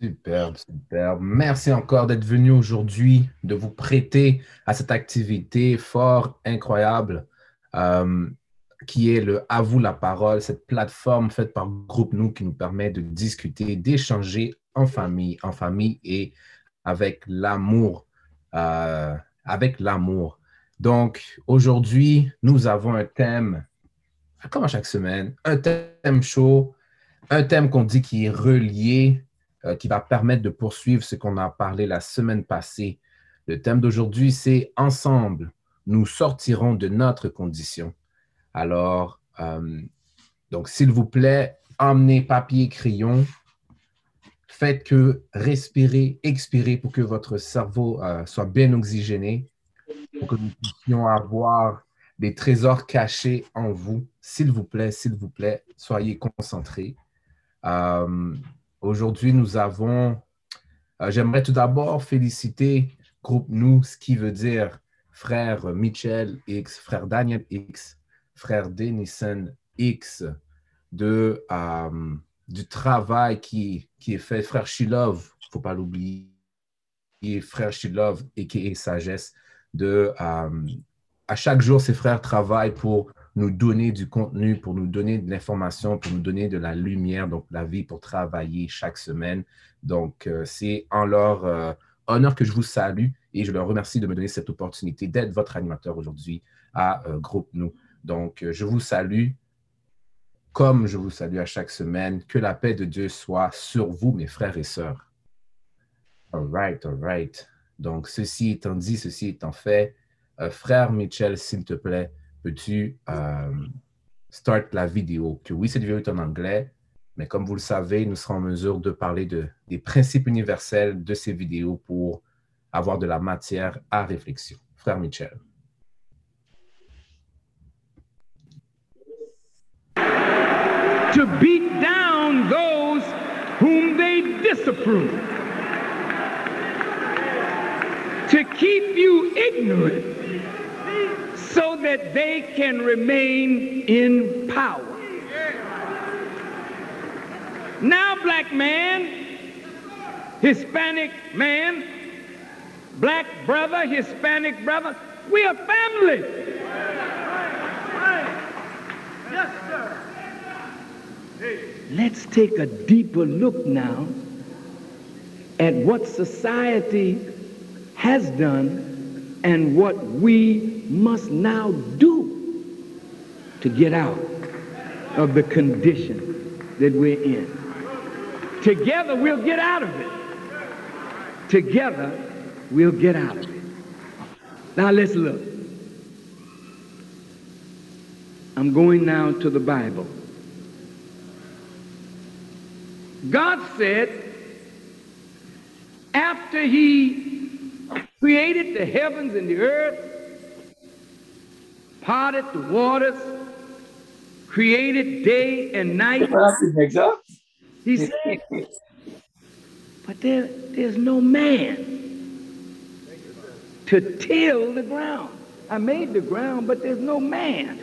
Superbe, superbe. Merci encore d'être venu aujourd'hui, de vous prêter à cette activité fort incroyable euh, qui est le À vous la parole, cette plateforme faite par Groupe Nous qui nous permet de discuter, d'échanger en famille, en famille et avec l'amour, euh, avec l'amour. Donc aujourd'hui, nous avons un thème, comme à chaque semaine, un thème chaud, un thème qu'on dit qui est relié euh, qui va permettre de poursuivre ce qu'on a parlé la semaine passée. Le thème d'aujourd'hui, c'est Ensemble, nous sortirons de notre condition. Alors, euh, donc, s'il vous plaît, emmenez papier, crayon. Faites que respirer, expirer pour que votre cerveau euh, soit bien oxygéné, pour que nous puissions avoir des trésors cachés en vous. S'il vous plaît, s'il vous plaît, soyez concentrés. Aujourd'hui, nous avons, euh, j'aimerais tout d'abord féliciter Groupe Nous, ce qui veut dire frère Michel X, frère Daniel X, frère Denison X, de, euh, du travail qui, qui est fait, frère Shilov, il ne faut pas l'oublier, frère Shilov et qui est sagesse, de, euh, à chaque jour, ces frères travaillent pour nous donner du contenu, pour nous donner de l'information, pour nous donner de la lumière, donc la vie pour travailler chaque semaine. Donc, euh, c'est en leur euh, honneur que je vous salue et je leur remercie de me donner cette opportunité d'être votre animateur aujourd'hui à euh, Groupe Nous. Donc, je vous salue comme je vous salue à chaque semaine. Que la paix de Dieu soit sur vous, mes frères et sœurs. All right, all right. Donc, ceci étant dit, ceci étant fait, frère Michel, s'il te plaît, peux-tu euh, start la vidéo? Que oui, cette vidéo est en anglais, mais comme vous le savez, nous serons en mesure de parler de, des principes universels de ces vidéos pour avoir de la matière à réflexion. Frère Michel. To beat down those whom they disapprove. To keep you ignorant so that they can remain in power. Now, black man, Hispanic man, black brother, Hispanic brother, we are family. Yes, sir. Let's take a deeper look now at what society has done and what we must now do to get out of the condition that we're in. Together, we'll get out of it. Together, we'll get out of it. Now, let's look. I'm going now to the Bible. God said, after He created the heavens and the earth, parted the waters, created day and night. He said, but there, there's no man to till the ground. I made the ground, but there's no man.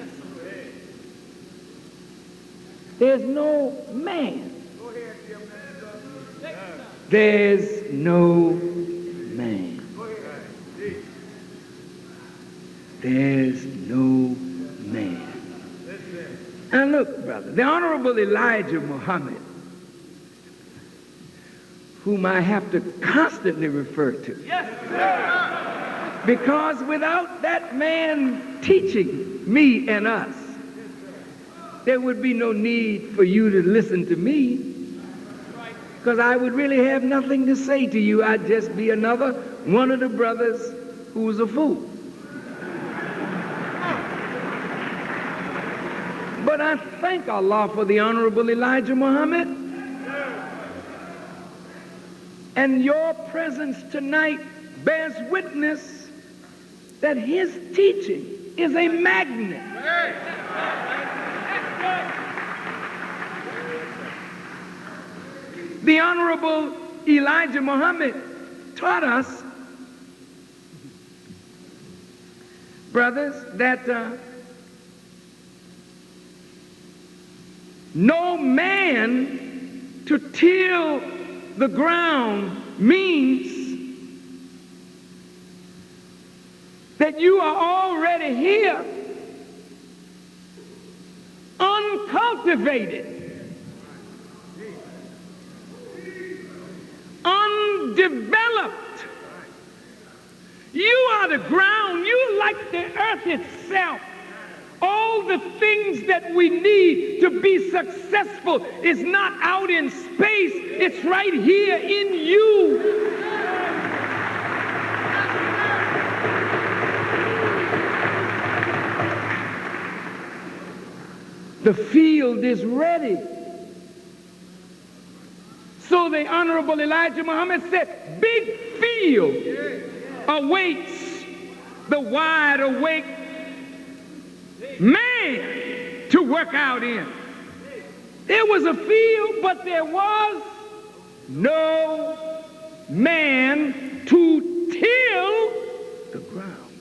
There's no man. There's no man. There's no man. And look, brother, the Honorable Elijah Muhammad, whom I have to constantly refer to. Yes, because without that man teaching me and us, there would be no need for you to listen to me. Because I would really have nothing to say to you. I'd just be another one of the brothers who was a fool. But I thank Allah for the Honorable Elijah Muhammad. And your presence tonight bears witness that his teaching is a magnet. The Honorable Elijah Muhammad taught us, brothers, that uh, no man To till the ground means that you are already here, uncultivated, undeveloped. You are the ground. You like the earth itself. All the things that we need to be successful is not out in space. It's right here in you. The field is ready. So the Honorable Elijah Muhammad said, big field awaits the wide awake man to work out in. There was a field, but there was no man to till the ground.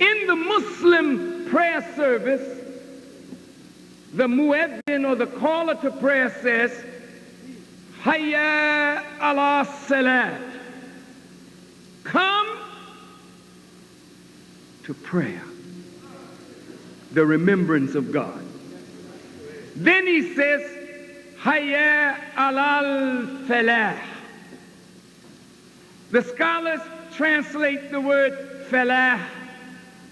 In the Muslim prayer service, the muezzin or the caller to prayer says, Hayya ala salat. Come to prayer, the remembrance of God. Then he says, Hayya alal falah. The scholars translate the word falah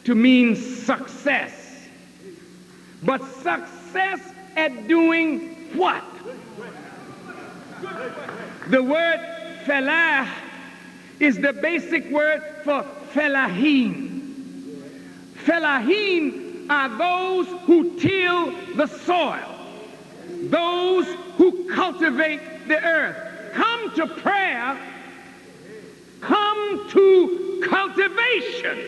to mean success. But success at doing what? The word falah is the basic word for felahin. Felahin are those who till the soil, those who cultivate the earth. Come to prayer, come to cultivation.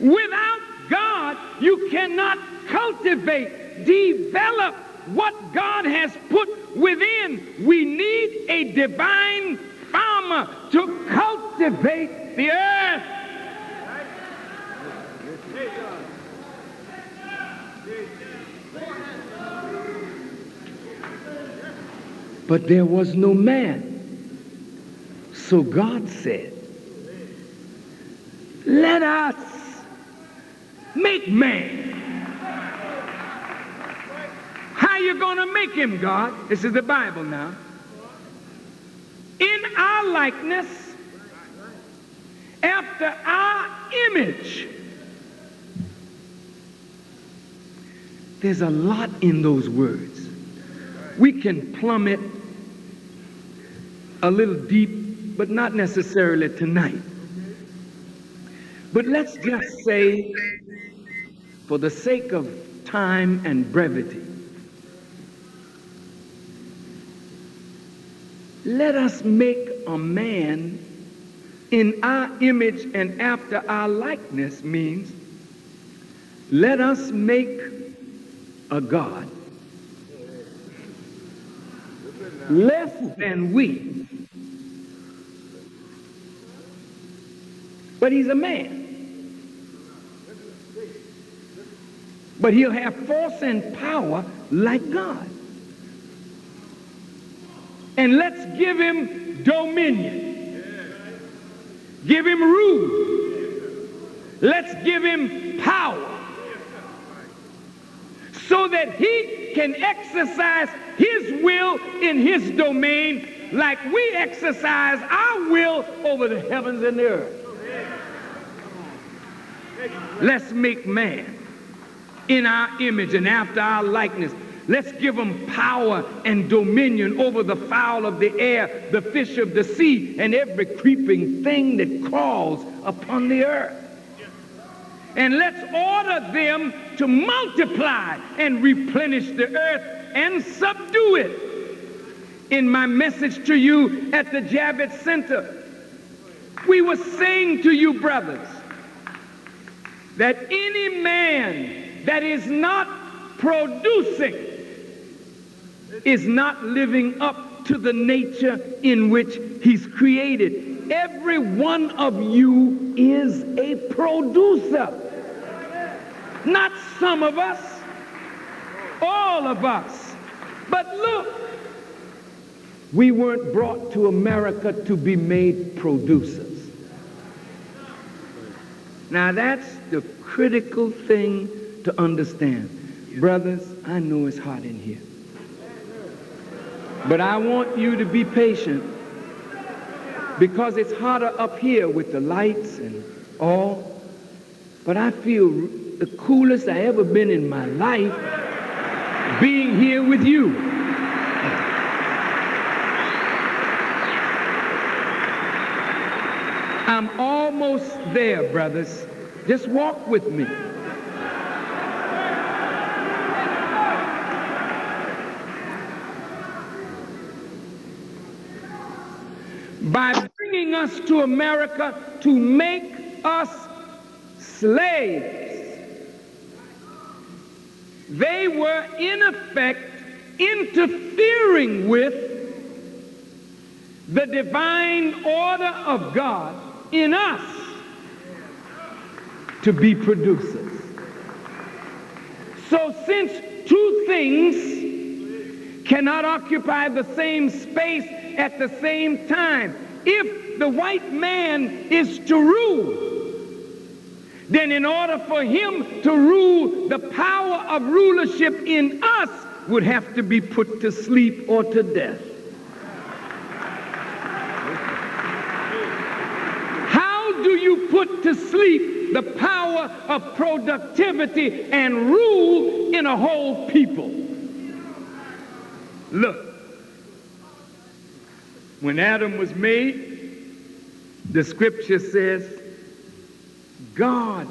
Without God, you cannot cultivate, develop what God has put within. We need a divine farmer to cultivate the earth. But there was no man. So God said, Let us make man. How you going to make him, God? This is the Bible now. In our likeness, after our image. There's a lot in those words. We can plumb it a little deep, but not necessarily tonight. But let's just say, for the sake of time and brevity, let us make a man in our image and after our likeness means let us make a God less than we. But he's a man. But he'll have force and power like God. And let's give him dominion. Give him rule. Let's give him power. So that he can exercise his will in his domain like we exercise our will over the heavens and the earth. Let's make man in our image and after our likeness. Let's give them power and dominion over the fowl of the air, the fish of the sea, and every creeping thing that crawls upon the earth. And let's order them to multiply and replenish the earth and subdue it. In my message to you at the Javits Center, we were saying to you, brothers, that any man that is not producing is not living up to the nature in which he's created. Every one of you is a producer. Not some of us. all of us. But look, we weren't brought to America to be made producers. Now that's the critical thing to understand. Brothers, I know it's hot in here. But I want you to be patient because it's hotter up here with the lights and all. But I feel the coolest I ever been in my life being here with you. I'm almost there, brothers. Just walk with me. By bringing us to America to make us slaves, they were in effect interfering with the divine order of God in us to be producers. So, since two things cannot occupy the same space at the same time, if the white man is to rule, then in order for him to rule, the power of rulership in us would have to be put to sleep or to death. How do you put to sleep the power of productivity and rule in a whole people? Look, when Adam was made, the scripture says, God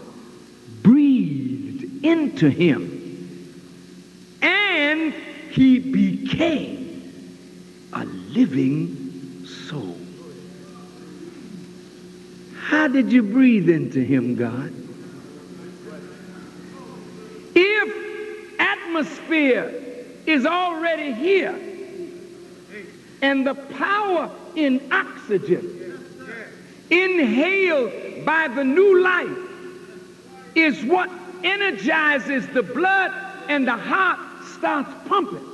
breathed into him and he became a living soul. How did you breathe into him, God? If atmosphere is already here and the power in oxygen inhaled by the new life is what energizes the blood and the heart starts pumping.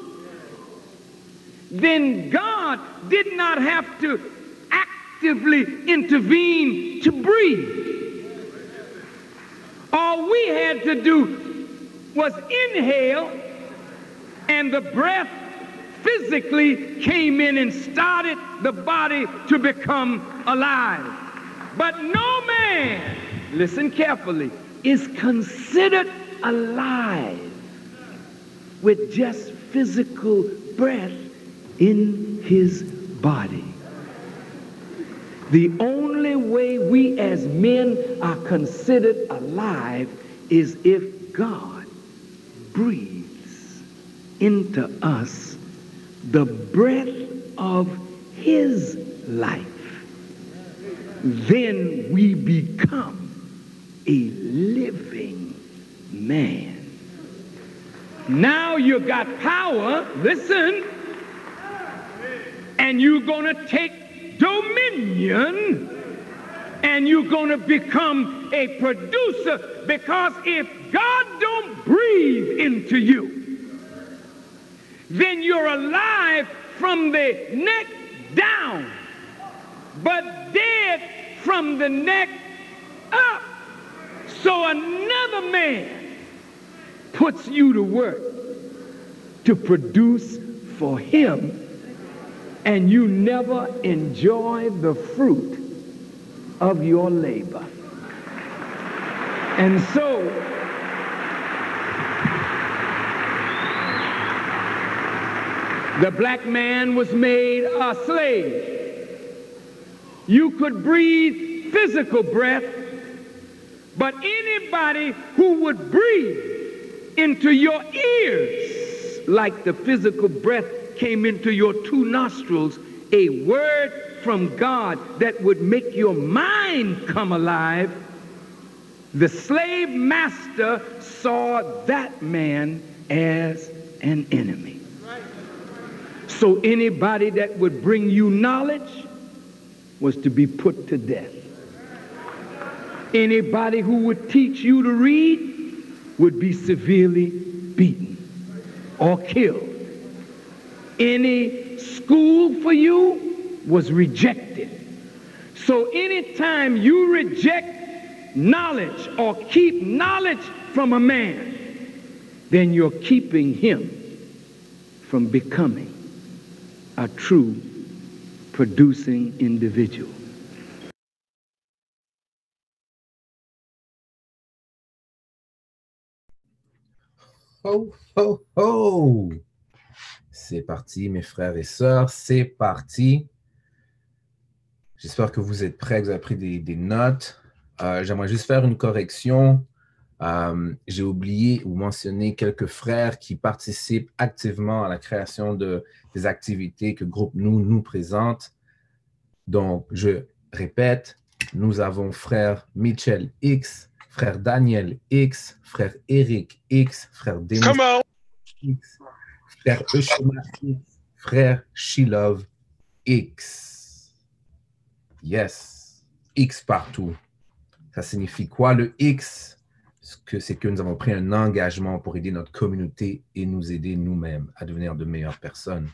Then God did not have to actively intervene to breathe. All we had to do was inhale, and the breath physically came in and started the body to become alive. But no man, listen carefully, is considered alive with just physical breath in his body. The only way we as men are considered alive is if God breathes into us the breath of his life then we become a living man. Now you got power, listen, and you're going to take dominion and you're going to become a producer because if God don't breathe into you, then you're alive from the neck down, but dead from the neck up. So another man puts you to work to produce for him, and you never enjoy the fruit of your labor. And so, the black man was made a slave you could breathe physical breath, but anybody who would breathe into your ears like the physical breath came into your two nostrils, a word from God that would make your mind come alive, the slave master saw that man as an enemy. So anybody that would bring you knowledge, was to be put to death. Anybody who would teach you to read would be severely beaten. or killed. Any school for you was rejected. So anytime you reject knowledge or keep knowledge from a man, then you're keeping him from becoming a true producing individual. C'est parti, mes frères et sœurs, c'est parti. J'espère que vous êtes prêts, que vous avez pris des, notes. Euh, j'aimerais juste faire une correction. Euh, j'ai oublié ou mentionné quelques frères qui participent activement à la création de, des activités que Groupe Nous nous présente. Donc, je répète, nous avons frère Mitchell X, frère Daniel X, frère Eric X, frère Denis X, frère Eushima X, frère Shilov X. Yes, X partout. Ça signifie quoi le X? Que c'est que nous avons pris un engagement pour aider notre communauté et nous aider nous-mêmes à devenir de meilleures personnes.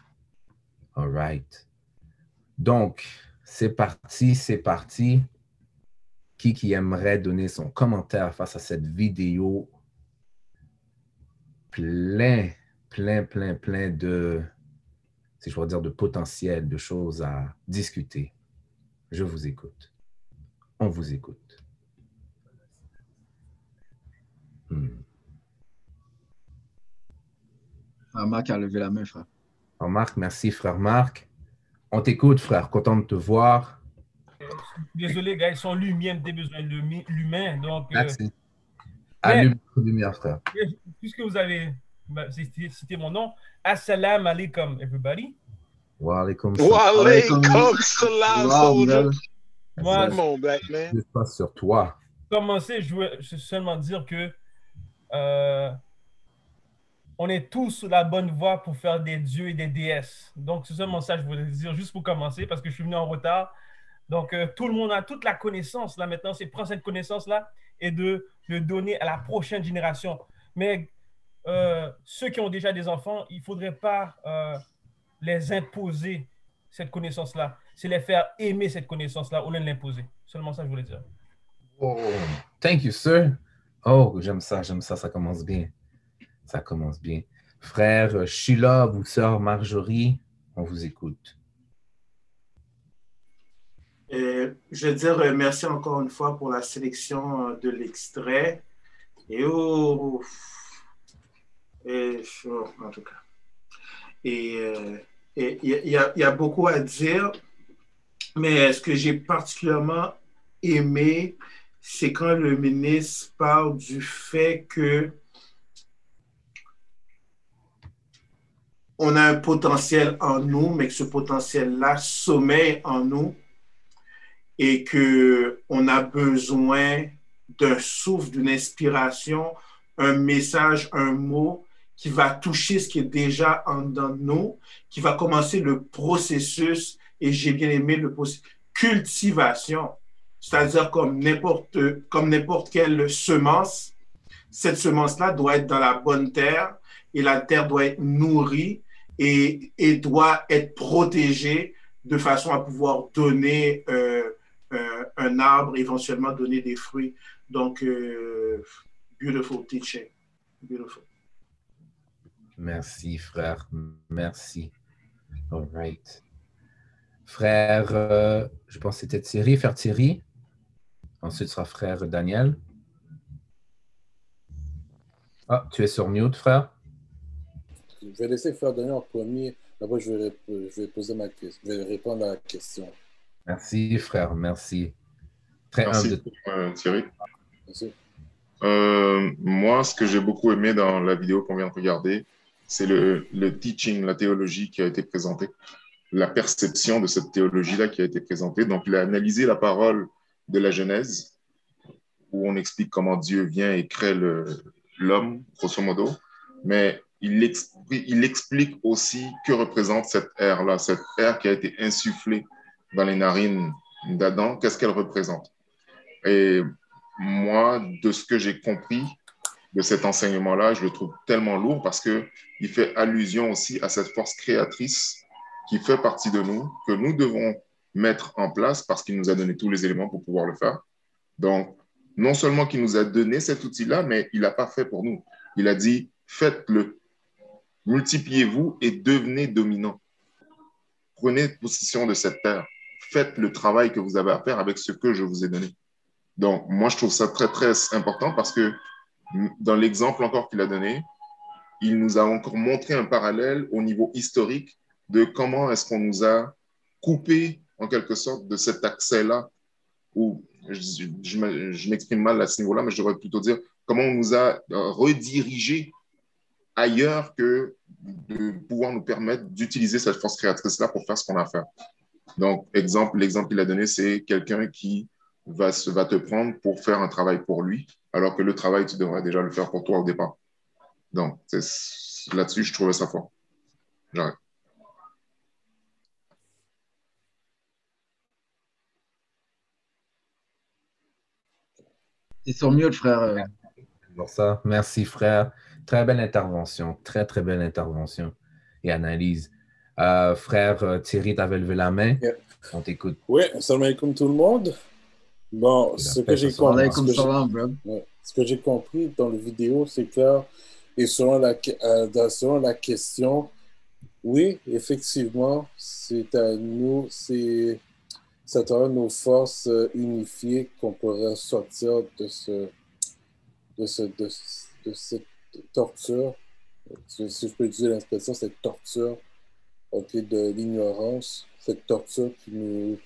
All right. Donc, c'est parti, c'est parti qui, aimerait donner son commentaire face à cette vidéo? Plein, plein, plein, plein de, si je pourrais dire, de potentiel, de choses à discuter. Je vous écoute. On vous écoute. Hmm. Ah, Marc a levé la main, frère. Oh, Marc, merci, frère Marc. On t'écoute, frère. Content de te voir. Désolé, gars, son lumière des besoins de l'humain. Donc, euh, Merci. Allume lumière, frère. Puisque vous avez cité mon nom, Assalamu alaikum, everybody. Wa alaikum salam. Moi, mon black man. Je passe sur toi. Commencer, je veux seulement dire que euh, on est tous sur la bonne voie pour faire des dieux et des déesses. Donc, c'est seulement ça que je voulais dire, juste pour commencer, parce que je suis venu en retard. Donc, euh, tout le monde a toute la connaissance là maintenant. C'est prendre cette connaissance-là et de le donner à la prochaine génération. Mais euh, ceux qui ont déjà des enfants, il ne faudrait pas les imposer cette connaissance-là. C'est les faire aimer cette connaissance-là au lieu de l'imposer. Seulement ça, je voulais dire. Oh, thank you, sir. Oh, j'aime ça, j'aime ça, ça commence bien. Ça commence bien. Frère Sheila ou sœur Marjorie, on vous écoute je veux dire euh, merci encore une fois pour la sélection euh, de l'extrait. Et oh, en tout cas. Et euh, il y, y, a beaucoup à dire, mais ce que j'ai particulièrement aimé, c'est quand le ministre parle du fait que on a un potentiel en nous, mais que ce potentiel-là sommeille en nous et qu'on a besoin d'un souffle, d'une inspiration, un message, un mot qui va toucher ce qui est déjà en nous, qui va commencer le processus, et j'ai bien aimé le processus, cultivation, c'est-à-dire comme n'importe comme n'importe quelle semence, cette semence-là doit être dans la bonne terre et la terre doit être nourrie et, et doit être protégée de façon à pouvoir donner euh, euh, un arbre, éventuellement donner des fruits. Donc, euh, beautiful teaching. Beautiful. Merci, frère. Merci. All right. Frère, je pense que c'était Thierry, frère Thierry? Ensuite sera frère Daniel. Ah, tu es sur mute, frère. Je vais laisser frère Daniel en premier. D'abord, je vais, je vais poser ma question. Je vais répondre à la question. Merci, frère. Merci. Très Merci, euh, Thierry. Euh, moi, ce que j'ai beaucoup aimé dans la vidéo qu'on vient de regarder, c'est le, le, teaching, la théologie qui a été présentée, la perception de cette théologie-là qui a été présentée. Donc, il a analysé la parole de la Genèse, où on explique comment Dieu vient et crée l'homme, grosso modo, mais il, explique aussi que représente cette ère-là, cette ère qui a été insufflée dans les narines d'Adam, qu'est-ce qu'elle représente? Et moi, de ce que j'ai compris de cet enseignement-là, je le trouve tellement lourd parce que il fait allusion aussi à cette force créatrice qui fait partie de nous, que nous devons mettre en place parce qu'il nous a donné tous les éléments pour pouvoir le faire. Donc, non seulement qu'il nous a donné cet outil-là, mais il n'a pas fait pour nous. Il a dit, faites-le. Multipliez-vous et devenez dominant. Prenez possession de cette terre. Faites le travail que vous avez à faire avec ce que je vous ai donné. Donc, moi, je trouve ça très, très important parce que dans l'exemple encore qu'il a donné, il nous a encore montré un parallèle au niveau historique de comment est-ce qu'on nous a coupé en quelque sorte de cet accès-là, ou je, m'exprime mal à ce niveau-là, mais je devrais plutôt dire comment on nous a redirigé ailleurs que de pouvoir nous permettre d'utiliser cette force créatrice-là pour faire ce qu'on a à faire. Donc, exemple, l'exemple qu'il a donné, c'est quelqu'un qui va, va te prendre pour faire un travail pour lui, alors que le travail, tu devrais déjà le faire pour toi au départ. Donc, là-dessus, je trouvais ça fort. J'arrête. C'est sur mieux, frère. Pour ça. Merci, frère. Très belle intervention. Très, très belle intervention et analyse. Euh, frère euh, Thierry, tu avais levé la main. On t'écoute. Oui, salam alaikum tout le monde. Bon, ce que j'ai compris, ce que j'ai compris dans la vidéo, c'est que, et selon la, euh, selon la question, oui, effectivement, c'est à nous, c'est c'est à nos forces unifiées qu'on pourrait sortir de ce, de ce, de, de cette torture, si je peux utiliser l'expression, cette torture de l'ignorance, cette torture qui nous,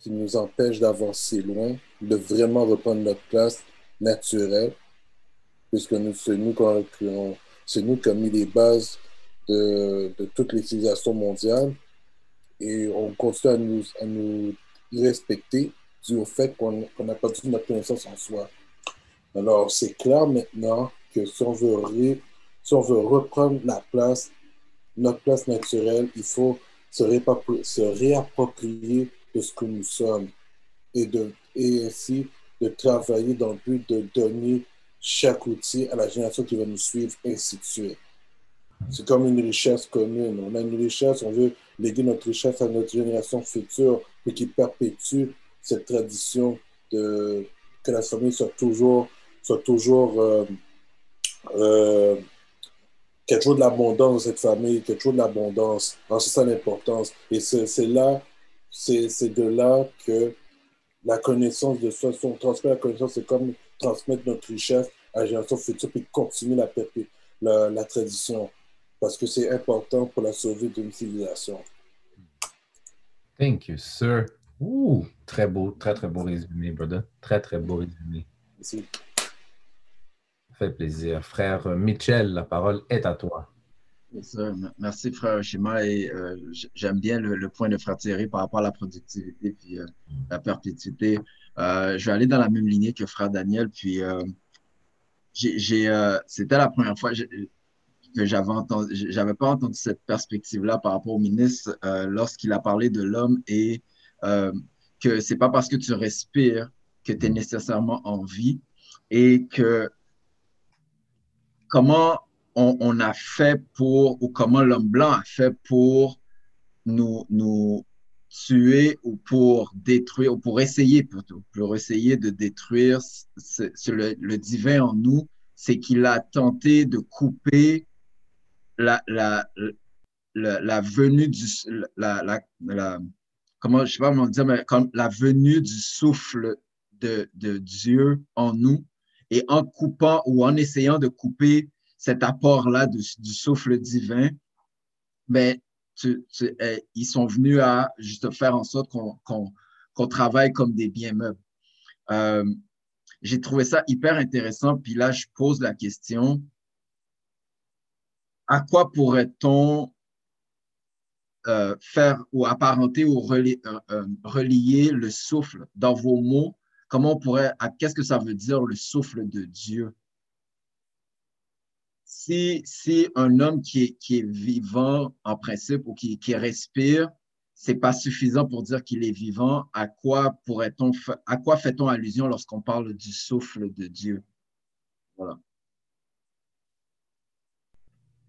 qui nous empêche d'avancer loin, de vraiment reprendre notre place naturelle, puisque c'est nous, c'est nous qui avons mis les bases de, de toute les civilisations mondiales. Et on continue à nous respecter dû au fait qu'on n'a pas du notre connaissance en soi. Alors, c'est clair maintenant que si on veut, reprendre la place, notre place naturelle, il faut se, se réapproprier de ce que nous sommes et, de, et ainsi de travailler dans le but de donner chaque outil à la génération qui va nous suivre, ainsi de suite. C'est comme une richesse commune. On a une richesse, on veut léguer notre richesse à notre génération future et qui perpétue cette tradition de que la famille soit toujours, soit toujours euh, euh, quelque chose de l'abondance dans cette famille, quelque chose de l'abondance. C'est ça l'importance. Et c'est là, de là que la connaissance de soi, si on transmet la connaissance, c'est comme transmettre notre richesse à la génération future, puis continuer la, la, la tradition. Parce que c'est important pour la survie d'une civilisation. Thank you, sir. Ouh, très beau, très, très beau résumé, brother. Très, très beau résumé. Merci fait plaisir. Frère Mitchell, la parole est à toi. Merci, frère Shima. Et euh, j'aime bien le, point de frère Thierry par rapport à la productivité et euh, la perpétuité. Euh, je vais aller dans la même lignée que frère Daniel. Puis, c'était la première fois que j'avais entendu, j'avais pas entendu cette perspective-là par rapport au ministre lorsqu'il a parlé de l'homme et que c'est pas parce que tu respires que tu es nécessairement en vie et que comment on, a fait pour, ou comment l'homme blanc a fait pour nous, nous tuer ou pour détruire, ou pour essayer plutôt, pour essayer de détruire le, divin en nous, c'est qu'il a tenté de couper la, la, la, venue du, la, comment, je sais pas comment dire, mais comme la venue du souffle de, de Dieu en nous et en coupant ou en essayant de couper cet apport-là du, souffle divin, ben, eh, ils sont venus à juste faire en sorte qu'on travaille comme des biens meubles. Euh, j'ai trouvé ça hyper intéressant. Puis là, je pose la question, à quoi pourrait-on euh, faire ou apparenter ou relier, euh, relier le souffle dans vos mots? Comment on pourrait, qu'est-ce que ça veut dire le souffle de Dieu? Si, si un homme qui est, qui est vivant en principe ou qui, qui respire, c'est pas suffisant pour dire qu'il est vivant, à quoi pourrait-on, à quoi fait-on allusion lorsqu'on parle du souffle de Dieu? Voilà.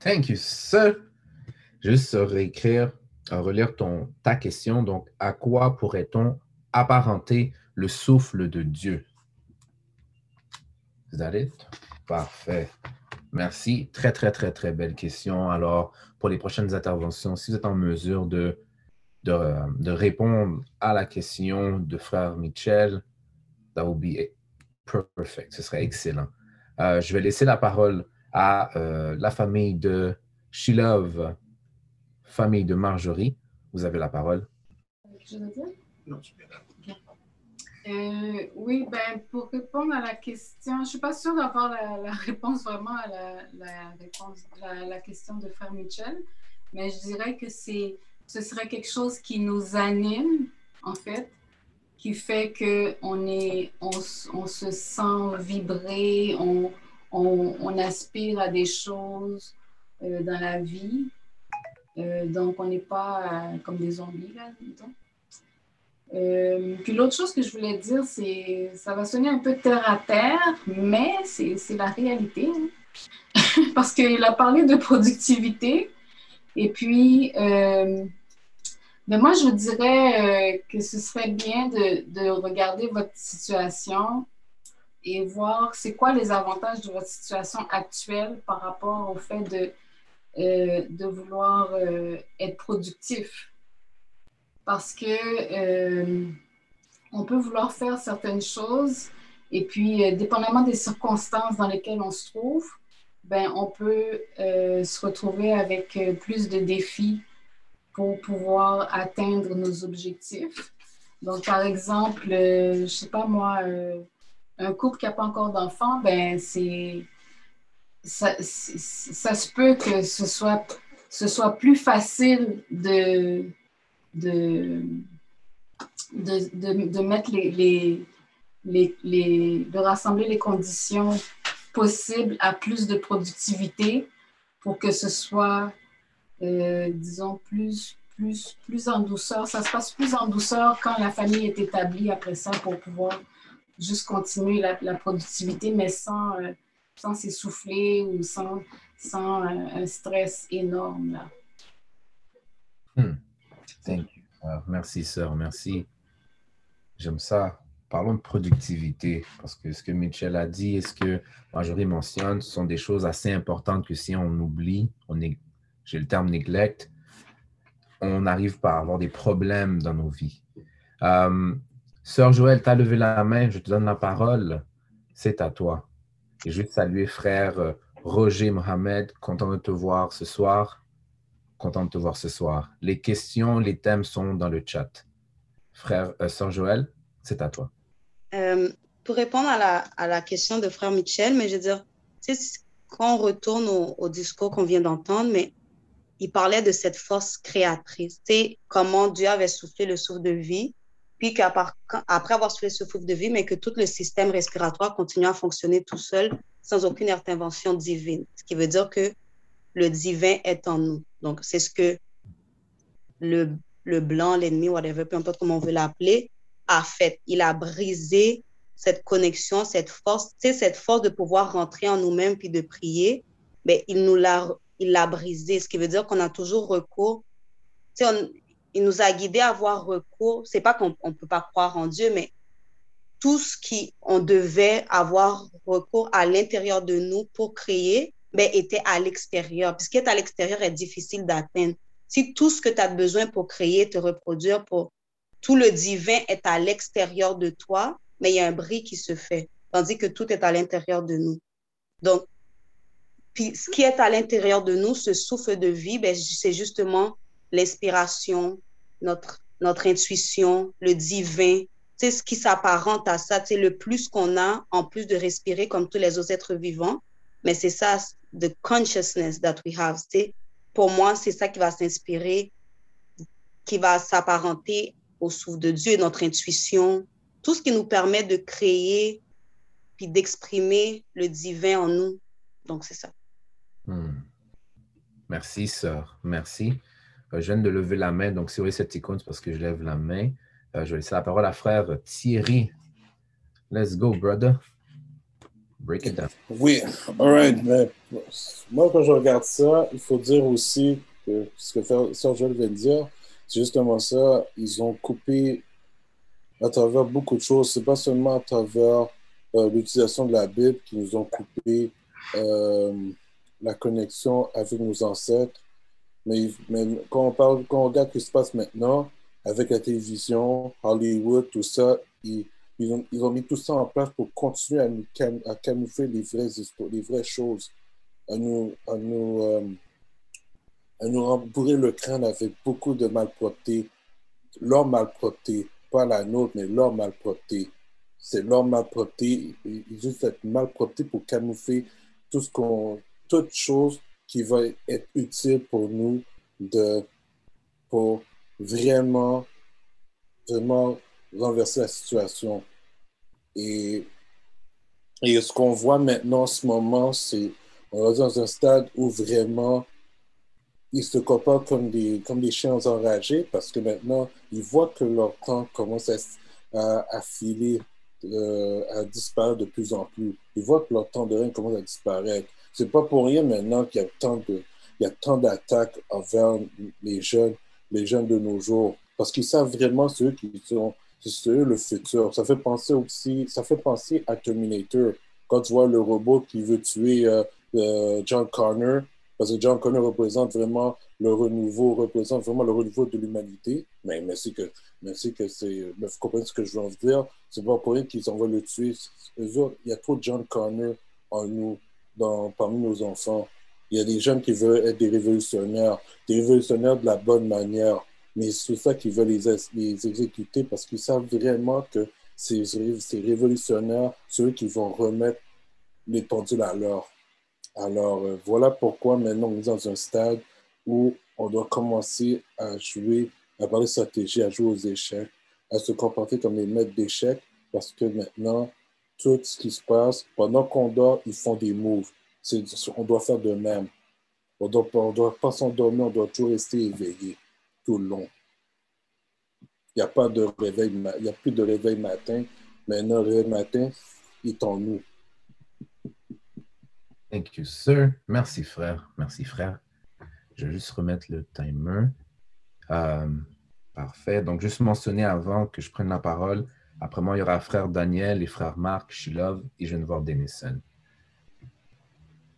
Thank you, sir. Juste réécrire, relire ton, ta question. Donc, à quoi pourrait-on apparenter le souffle de Dieu? Is that it? Parfait. Merci. Très, très, très, très belle question. Alors, pour les prochaines interventions, si vous êtes en mesure de, de, répondre à la question de frère Michel, that would be perfect. Ce serait excellent. Euh, je vais laisser la parole à euh, la famille de Shilov, famille de Marjorie. Vous avez la parole. Je veux dire? Non, euh, oui, ben, pour répondre à la question, je ne suis pas sûre d'avoir la, réponse vraiment à la, réponse, la, question de Frère Michel, mais je dirais que c'est, ce serait quelque chose qui nous anime, en fait, qui fait qu'on est, on, on, se sent vibrer, on, on, aspire à des choses euh, dans la vie. Euh, donc, on n'est pas comme des zombies, là, disons. Euh, puis l'autre chose que je voulais dire, c'est, ça va sonner un peu terre à terre, mais c'est, la réalité. Hein. Parce qu'il a parlé de productivité. Et puis, euh, mais moi, je vous dirais euh, que ce serait bien de, de, regarder votre situation et voir c'est quoi les avantages de votre situation actuelle par rapport au fait de, de vouloir être productif parce que euh, on peut vouloir faire certaines choses et puis, euh, dépendamment des circonstances dans lesquelles on se trouve, ben, on peut euh, se retrouver avec plus de défis pour pouvoir atteindre nos objectifs. Donc, par exemple, je sais pas moi, un couple qui n'a pas encore d'enfant, ben, c'est ça, se peut que ce soit, plus facile de, de, mettre les, de rassembler les conditions possibles à plus de productivité pour que ce soit, euh, disons, plus, plus, plus en douceur. Ça se passe plus en douceur quand la famille est établie après ça pour pouvoir juste continuer la, productivité, mais sans, euh, sans s'essouffler ou sans, sans euh, un stress énorme. Là. Hmm. Thank you. merci, sœur. Merci. J'aime ça. Parlons de productivité, parce que ce que Mitchell a dit et ce que Marjorie mentionne sont des choses assez importantes que si on oublie, on j'ai le terme neglect, on n'arrive pas à avoir des problèmes dans nos vies. Euh, sœur Joël, tu as levé la main, je te donne la parole. C'est à toi. Et veux saluer frère euh, Roger Mohamed, content de te voir ce soir. Content de te voir ce soir. Les questions, les thèmes sont dans le chat. Frère, euh, Sœur Joël, c'est à toi. Euh, pour répondre à la, question de frère Michel, mais je veux dire, quand on retourne au, discours qu'on vient d'entendre, mais il parlait de cette force créatrice, comment Dieu avait soufflé le souffle de vie, puis qu'après avoir soufflé ce souffle de vie, mais que tout le système respiratoire continue à fonctionner tout seul sans aucune intervention divine. Ce qui veut dire que le divin est en nous. Donc, c'est ce que le, le blanc, l'ennemi, whatever, peu importe comment on veut l'appeler, a fait. Il a brisé cette connexion, cette force, c'est cette force de pouvoir rentrer en nous-mêmes puis de prier, mais il nous l'a, il l'a brisé, ce qui veut dire qu'on a toujours recours. On, il nous a guidés à avoir recours. C'est pas qu'on ne peut pas croire en Dieu, mais tout ce qui on devait avoir recours à l'intérieur de nous pour créer, ben, était à l'extérieur. Puis ce qui est à l'extérieur est difficile d'atteindre. Si tout ce que tu as besoin pour créer, te reproduire, pour tout le divin est à l'extérieur de toi, mais il y a un bris qui se fait, tandis que tout est à l'intérieur de nous. Donc, puis ce qui est à l'intérieur de nous, ce souffle de vie, ben, c'est justement l'inspiration, notre, notre intuition, le divin, c'est ce qui s'apparente à ça, c'est le plus qu'on a, en plus de respirer comme tous les autres êtres vivants, mais c'est ça, the consciousness that we have. C'est, pour moi, c'est ça qui va s'inspirer, qui va s'apparenter au souffle de Dieu, notre intuition, tout ce qui nous permet de créer puis d'exprimer le divin en nous. Donc, c'est ça. Hmm. Merci, sœur. Merci. Euh, je viens de lever la main, donc si vous voyez cette icône, c'est parce que je lève la main. Euh, je vais laisser la parole à frère Thierry. Let's go, brother. Break it down. Oui, alright. Mais moi, quand je regarde ça, il faut dire aussi que ce que Sergio vient de dire, c'est justement ça. Ils ont coupé à travers beaucoup de choses. C'est pas seulement à travers euh, l'utilisation de la Bible qui nous ont coupé la connexion avec nos ancêtres, mais, quand, on parle, quand on regarde ce qui se passe maintenant, avec la télévision, Hollywood, tout ça, ils, ils, ont, ils ont, mis tout ça en place pour continuer à, nous, à camoufler les vraies, les vraies choses, à nous, à nous, euh, à nous rembourrer le crâne avec beaucoup de malpropreté, leur malpropreté, pas la nôtre, mais leur malpropreté. C'est leur malpropreté. Ils utilisent cette malpropreté pour camoufler tout ce qu'on, toute chose qui va être utile pour nous de, pour vraiment, vraiment renverser la situation. Et, et ce qu'on voit maintenant en ce moment, c'est, on est dans un stade où vraiment ils se comportent comme des, comme des chiens enragés parce que maintenant, ils voient que leur temps commence à, filer, euh, à disparaître de plus en plus. Ils voient que leur temps de règne commence à disparaître. C'est pas pour rien maintenant qu'il y a tant de, il y a tant d'attaques envers les jeunes, les jeunes de nos jours, parce qu'ils savent vraiment ceux qui sont, c'est eux le futur. Ça fait penser aussi, ça fait penser à Terminator. Quand tu vois le robot qui veut tuer euh, euh, John Connor, parce que John Connor représente vraiment le renouveau, représente vraiment le renouveau de l'humanité. Mais merci que, merci que c'est, vous comprenez ce que je veux en dire. C'est pas pour rien qu'ils envoient le tuer. il y a trop de John Connor en nous parmi nos enfants. Il y a des jeunes qui veulent être des révolutionnaires, des révolutionnaires de la bonne manière, mais c'est ça qu'ils veulent les, les, exécuter parce qu'ils savent vraiment que ces, ces révolutionnaires, ceux qui vont remettre les pendules à l'heure. Alors, euh, voilà pourquoi maintenant on est dans un stade où on doit commencer à jouer, à parler stratégie, à jouer aux échecs, à se comporter comme des maîtres d'échecs, parce que maintenant, tout ce qui se passe. Pendant qu'on dort, ils font des moves. On doit faire de même. On ne doit, pas s'endormir, on doit toujours rester éveillé tout le long. Il n'y a pas de réveil, il n'y a plus de réveil matin. Maintenant, le réveil matin est en nous. Thank you, sir. Merci, frère. Merci, frère. Je vais juste remettre le timer. Euh, parfait. Donc, juste mentionner avant que je prenne la parole, après moi, il y aura frère Daniel et frère Marc Shilov et voir Denison.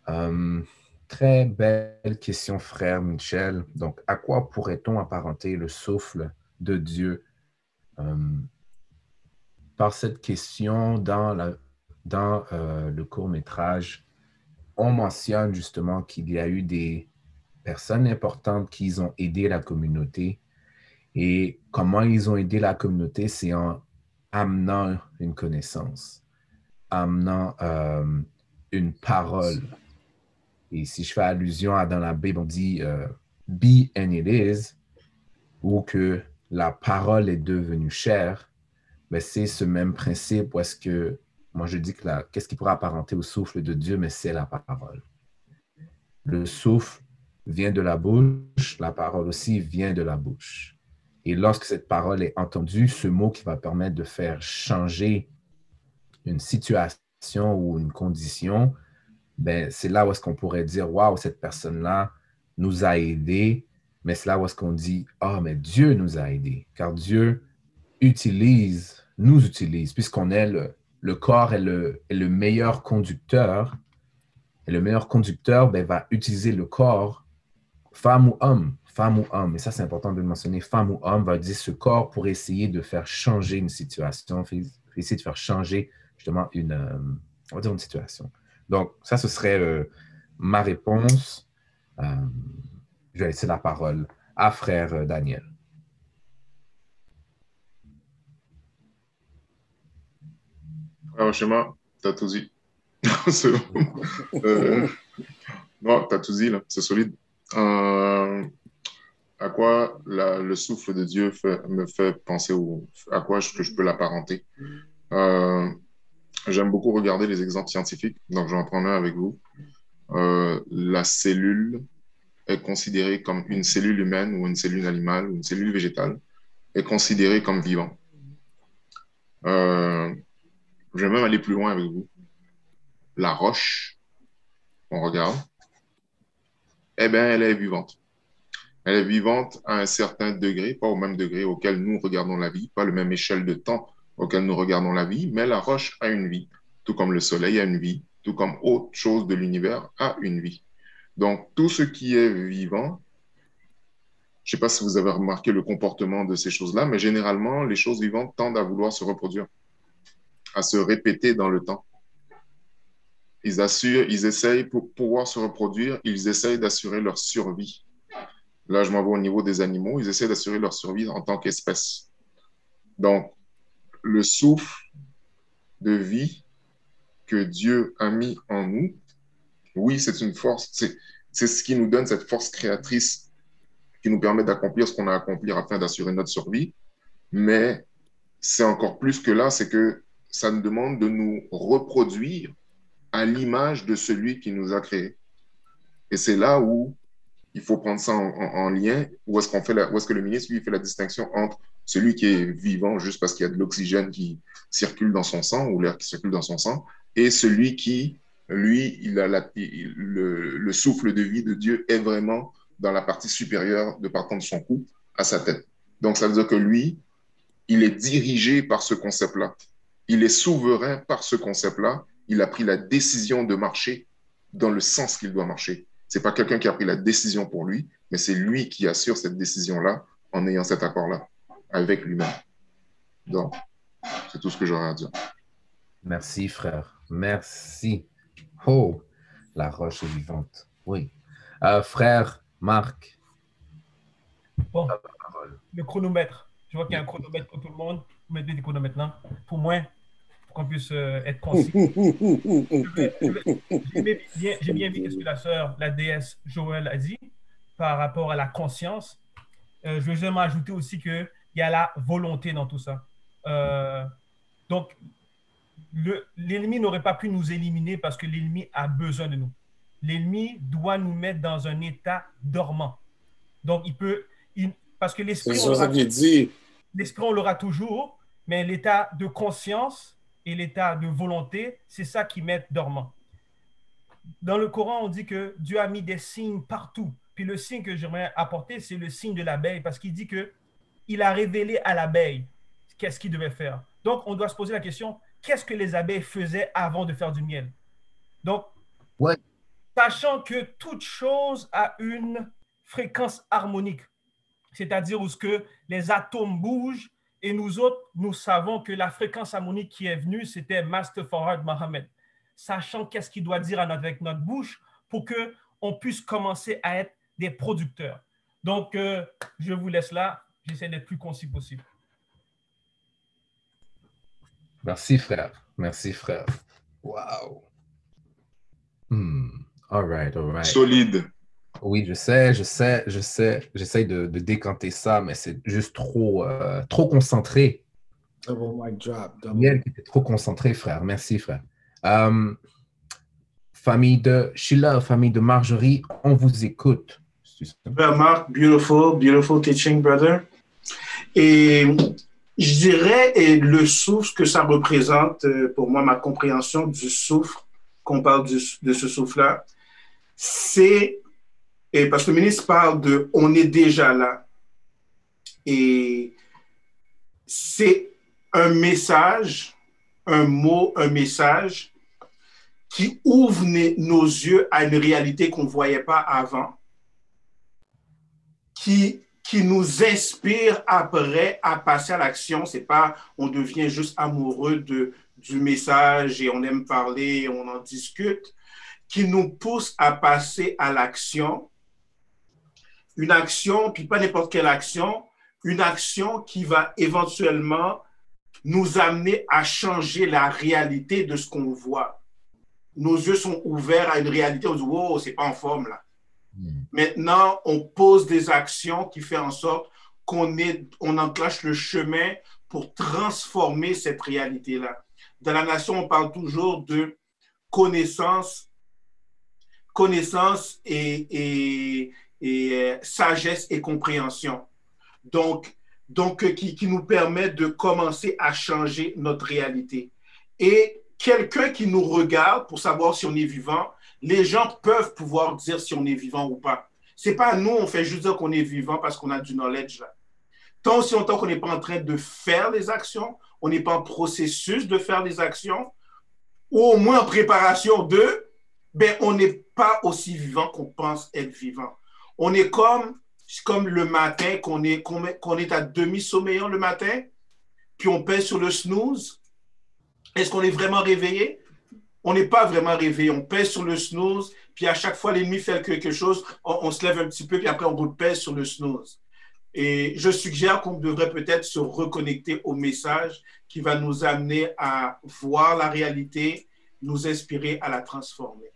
Euh, très belle question, frère Michel. Donc, à quoi pourrait-on apparenter le souffle de Dieu? Euh, par cette question, dans euh, le court métrage, on mentionne justement qu'il y a eu des personnes importantes qui ont aidé la communauté. Et comment ils ont aidé la communauté, c'est en amenant une connaissance, amenant euh, une parole. Et si je fais allusion à dans la Bible, on dit euh, be and it is, ou que la parole est devenue chère, mais c'est ce même principe où est-ce que, moi je dis que qu'est-ce qui pourrait apparenter au souffle de Dieu, mais c'est la parole. Le souffle vient de la bouche, la parole aussi vient de la bouche. Et lorsque cette parole est entendue, ce mot qui va permettre de faire changer une situation ou une condition, ben, c'est là où est-ce qu'on pourrait dire, waouh, cette personne-là nous a aidés, mais c'est là où est-ce qu'on dit, oh, mais Dieu nous a aidés, car Dieu utilise, nous utilise, puisqu'on est le, corps est le, est le meilleur conducteur, et le meilleur conducteur ben, va utiliser le corps, femme ou homme, femme ou homme, et ça c'est important de le mentionner, femme ou homme va utiliser ce corps pour essayer de faire changer une situation, essayer de faire changer justement une, euh, une situation. Donc ça, ce serait euh, ma réponse. Euh, je vais laisser la parole à frère Daniel. T'as tout dit. non, t'as tout dit, là, c'est solide à quoi le souffle de Dieu me fait penser ou à quoi je, que je peux l'apparenter. Euh, j'aime beaucoup regarder les exemples scientifiques, donc j'en prends un avec vous. Euh, la cellule est considérée comme une cellule humaine ou une cellule animale ou une cellule végétale est considérée comme vivant. Euh, je vais même aller plus loin avec vous. la roche, on regarde, eh bien, elle est vivante. Elle est vivante à un certain degré, pas au même degré auquel nous regardons la vie, pas le même échelle de temps auquel nous regardons la vie, mais la roche a une vie, tout comme le soleil a une vie, tout comme autre chose de l'univers a une vie. Donc, tout ce qui est vivant, je ne sais pas si vous avez remarqué le comportement de ces choses-là, mais généralement, les choses vivantes tendent à vouloir se reproduire, à se répéter dans le temps. Ils assurent, ils essayent pour pouvoir se reproduire, ils essayent d'assurer leur survie. Là, je m'en vais au niveau des animaux, ils essayent d'assurer leur survie en tant qu'espèce. Donc, le souffle de vie que Dieu a mis en nous, oui, c'est une force, c'est ce qui nous donne cette force créatrice qui nous permet d'accomplir ce qu'on a à accomplir afin d'assurer notre survie. Mais c'est encore plus que là, c'est que ça nous demande de nous reproduire à l'image de celui qui nous a créés. Et c'est là où il faut prendre ça en, lien, où est-ce qu'on fait où est-ce que le ministre lui fait la distinction entre celui qui est vivant juste parce qu'il y a de l'oxygène qui circule dans son sang ou l'air qui circule dans son sang, et celui qui, lui, il a le, le, souffle de vie de Dieu est vraiment dans la partie supérieure de partant de son cou à sa tête. Donc, ça veut dire que lui, il est dirigé par ce concept-là. Il est souverain par ce concept-là. Il a pris la décision de marcher dans le sens qu'il doit marcher. C'est pas quelqu'un qui a pris la décision pour lui, mais c'est lui qui assure cette décision-là en ayant cet accord-là avec lui-même. Donc, c'est tout ce que j'aurais à dire. Merci, frère. Merci. Oh, la roche est vivante. Oui. Euh, frère Marc. Bon, le chronomètre. Je vois qu'il y a un chronomètre pour tout le monde. Vous mettez des chronomètres là. Pour moi, pour qu'on puisse euh, être concis. J'ai bien, vu ce que la sœur, la déesse Joël a dit par rapport à la conscience. Euh, je vais juste ajouter aussi qu'il y a la volonté dans tout ça. Euh, donc, l'ennemi n'aurait pas pu nous éliminer parce que l'ennemi a besoin de nous l'ennemi doit nous mettre dans un état dormant. Donc, il peut, parce que l'esprit, l'esprit, on l'aura toujours, mais l'état de conscience et l'état de volonté, c'est ça qui met dormant. Dans le Coran, on dit que Dieu a mis des signes partout. Puis le signe que j'aimerais apporter, c'est le signe de l'abeille, parce qu'il dit que il a révélé à l'abeille qu'est-ce qu'il devait faire. Donc, on doit se poser la question, qu'est-ce que les abeilles faisaient avant de faire du miel? Donc, ouais sachant que toute chose a une fréquence harmonique, c'est-à-dire où ce que les atomes bougent et nous autres, nous savons que la fréquence harmonique qui est venue, c'était Master Forward Mohammed, sachant qu'est-ce qu'il doit dire avec notre bouche pour que on puisse commencer à être des producteurs. Donc, euh, je vous laisse là. J'essaie d'être plus concis possible. Merci, frère. Merci, frère. Wow. Hmm. All right, all right. Solide. Oui, je sais, je sais, je sais. J'essaye de, de, décanter ça, mais c'est juste trop, euh, trop concentré. Double mic drop. Double. trop concentré, frère. Merci, frère. Um, famille de Sheila, famille de Marjorie, on vous écoute. Super, Marc, beautiful, beautiful teaching, brother. Et je dirais, et le souffle que ça représente, euh, pour moi, ma compréhension du souffle, qu'on parle de ce souffle-là, c'est, et parce que le ministre parle de on est déjà là. Et c'est un message, un mot, un message qui ouvre nos yeux à une réalité qu'on ne voyait pas avant, qui, qui nous inspire après à passer à l'action. C'est pas on devient juste amoureux de, du message et on aime parler, on en discute qui nous pousse à passer à l'action. Une action, puis pas n'importe quelle action, une action qui va éventuellement nous amener à changer la réalité de ce qu'on voit. Nos yeux sont ouverts à une réalité, on dit, wow, c'est pas en forme là. Hmm. Maintenant, on pose des actions qui font en sorte qu'on on enclenche le chemin pour transformer cette réalité-là. Dans la nation, on parle toujours de connaissance connaissance et, euh, sagesse et compréhension. Donc, donc euh, qui, qui, nous permet de commencer à changer notre réalité. Et quelqu'un qui nous regarde pour savoir si on est vivant, les gens peuvent pouvoir dire si on est vivant ou pas. C'est pas nous, on fait juste dire qu'on est vivant parce qu'on a du knowledge là. Tant aussi longtemps qu'on n'est pas en train de faire les actions, on n'est pas en processus de faire les actions, ou au moins en préparation de, ben, on n'est pas aussi vivant qu'on pense être vivant. On est comme, le matin, qu'on est, à demi-sommeillant le matin, puis on pèse sur le snooze. Est-ce qu'on est vraiment réveillé? On n'est pas vraiment réveillé. On pèse sur le snooze, puis à chaque fois l'ennemi fait quelque chose, on, se lève un petit peu, puis après on repèse sur le snooze. Et je suggère qu'on devrait peut-être se reconnecter au message qui va nous amener à voir la réalité, nous inspirer à la transformer.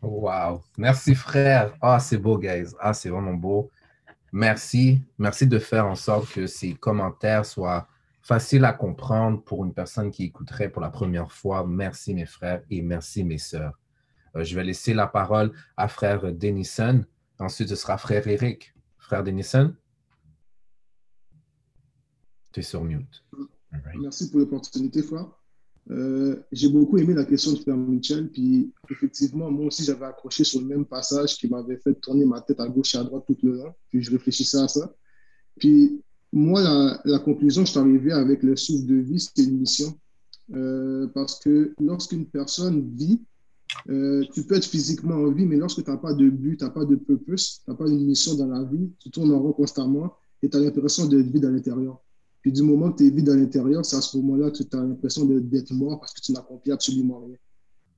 Wow. Merci, frère. Ah, c'est beau, guys. Ah, c'est vraiment beau. Merci. Merci de faire en sorte que ces commentaires soient faciles à comprendre pour une personne qui écouterait pour la première fois. Merci, mes frères, et merci, mes sœurs. Euh, je vais laisser la parole à frère Denison. Ensuite, ce sera frère Eric. Frère Denison? Tu es sur mute. Merci pour l'opportunité, frère. Euh, j'ai beaucoup aimé la question de Frère Michel, puis effectivement, moi aussi, j'avais accroché sur le même passage qui m'avait fait tourner ma tête à gauche et à droite tout le long, puis je réfléchissais à ça. Puis moi, la, la conclusion, je suis arrivé avec le souffle de vie, c'était une mission. Euh, parce que lorsqu'une personne vit, euh, tu peux être physiquement en vie, mais lorsque tu n'as pas de but, tu n'as pas de purpose, tu n'as pas une mission dans la vie, tu tournes en rond constamment et tu as l'impression de vivre à l'intérieur. Puis du moment que tu es vide à l'intérieur, c'est à ce moment-là que tu as l'impression d'être mort parce que tu n'accomplis absolument rien.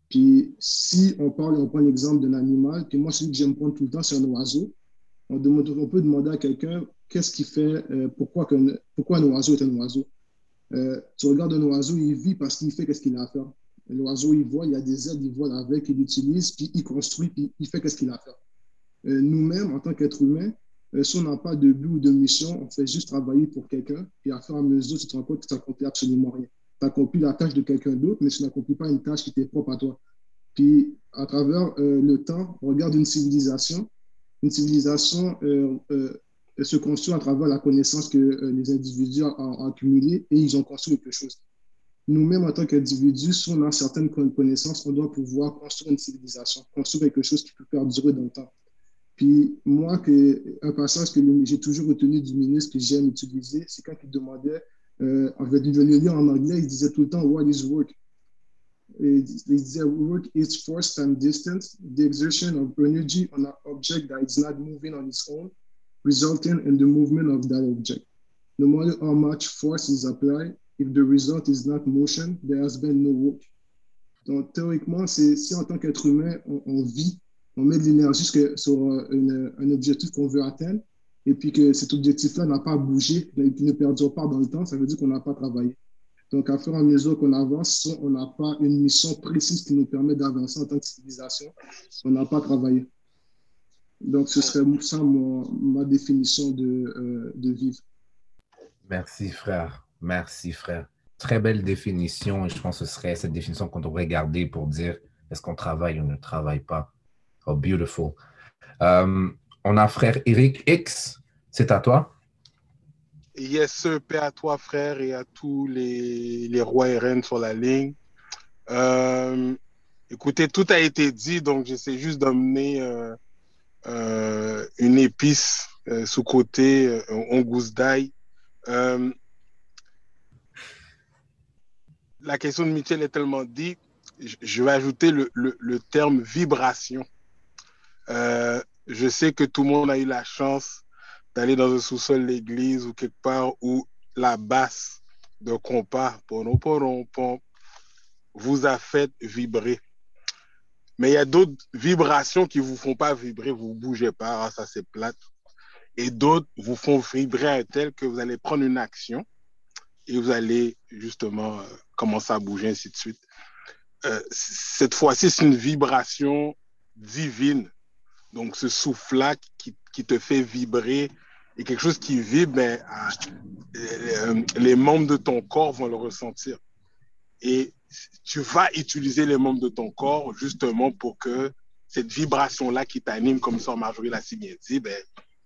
Puis si on parle, on prend l'exemple d'un animal, puis moi, celui que j'aime prendre tout le temps, c'est un oiseau. On, peut demander à quelqu'un qu'est-ce qui fait, euh, pourquoi, pourquoi un oiseau est un oiseau? Euh, tu regardes un oiseau, il vit parce qu'il fait ce qu'il a à faire. L'oiseau, il voit, il y a des ailes, il vole avec, il utilise, puis il construit, puis il fait ce qu'il a à faire. Euh, nous-mêmes, en tant qu'êtres humains, si on n'a pas de but ou de mission, on fait juste travailler pour quelqu'un, et à faire à mesure, tu te rends compte que tu n'accomplis absolument rien. Tu accomplis la tâche de quelqu'un d'autre, mais tu n'accomplis pas une tâche qui t'est propre à toi. Puis, à travers euh, le temps, on regarde une civilisation. Une civilisation se construit à travers la connaissance que les individus ont accumulée et ils ont construit quelque chose nous-mêmes, en tant qu'individus, si on a certaines connaissances, on doit pouvoir construire une civilisation, construire quelque chose qui peut perdurer dans le temps. Puis moi, que, un passage que j'ai toujours retenu du ministre que j'aime utiliser, c'est quand il demandait, euh, en fait, le lire en anglais, il disait tout le temps, What is work? Et il disait, Work is force and distance, the exertion of energy on an object that is not moving on its own, resulting in the movement of that object. No matter how much force is applied, if the result is not motion, there has been no work. Donc, théoriquement, c'est si en tant qu'être humain, on, vit, on met de l'énergie sur une, un objectif qu'on veut atteindre, et puis que cet objectif-là n'a pas bougé, qu'il ne perdure pas dans le temps, ça veut dire qu'on n'a pas travaillé. Donc, à fur et à mesure qu'on avance, on n'a pas une mission précise qui nous permet d'avancer en tant que civilisation, on n'a pas travaillé. Donc, ce serait ça ma définition de, euh, de vivre. Merci, frère. Merci, frère. Très belle définition et je pense que ce serait cette définition qu'on devrait garder pour dire est-ce qu'on travaille ou ne travaille pas? Oh, beautiful. Euh, on a frère Eric X. C'est à toi. Yes, paix à toi, frère, et à tous les, les rois et reines sur la ligne. Euh, écoutez, tout a été dit, donc j'essaie juste d'emmener euh, une épice sous côté, on gousse d'ail la question de Michel est tellement dit, je vais ajouter le, terme vibration. Euh, je sais que tout le monde a eu la chance d'aller dans un sous-sol d'église ou quelque part où la basse de compas, vous a fait vibrer. Mais il y a d'autres vibrations qui ne vous font pas vibrer, vous ne bougez pas, ah, ça c'est plate. Et d'autres vous font vibrer à tel que vous allez prendre une action et vous allez justement euh, commencer à bouger, ainsi de suite. Euh, cette fois-ci, c'est une vibration divine. Donc, ce souffle-là qui, qui, te fait vibrer et quelque chose qui vibre, mais euh, les membres de ton corps vont le ressentir. Et tu vas utiliser les membres de ton corps justement pour que cette vibration-là qui t'anime, comme ça Marjorie l'a si bien dit, ben,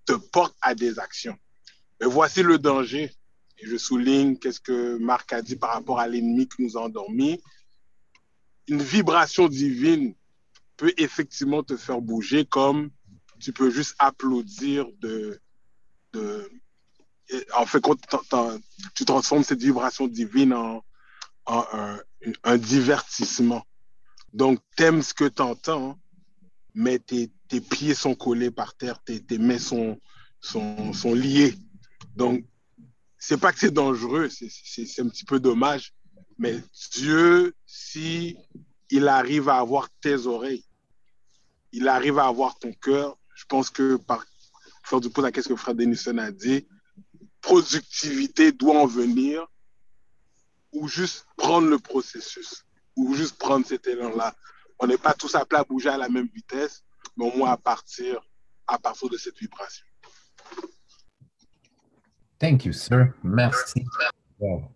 te porte à des actions. Mais voici le danger je souligne qu'est-ce que Marc a dit par rapport à l'ennemi qui nous a endormis. Une vibration divine peut effectivement te faire bouger comme tu peux juste applaudir de, de en fait, quand tu transformes cette vibration divine en, un, un, divertissement. Donc, t'aimes ce que tu entends, mais tes, tes, pieds sont collés par terre, tes, tes mains sont, sont, sont liées. Donc, c'est pas que c'est dangereux, c'est un petit peu dommage, mais Dieu, si il arrive à avoir tes oreilles, il arrive à avoir ton cœur, je pense que par faire du pose à ce que frère Denison a dit, productivité doit en venir ou juste prendre le processus ou juste prendre cet élan-là. On n'est pas tous à bouger à la même vitesse, mais au moins à partir, à partir de cette vibration. Thank you, sir. Merci. Wow.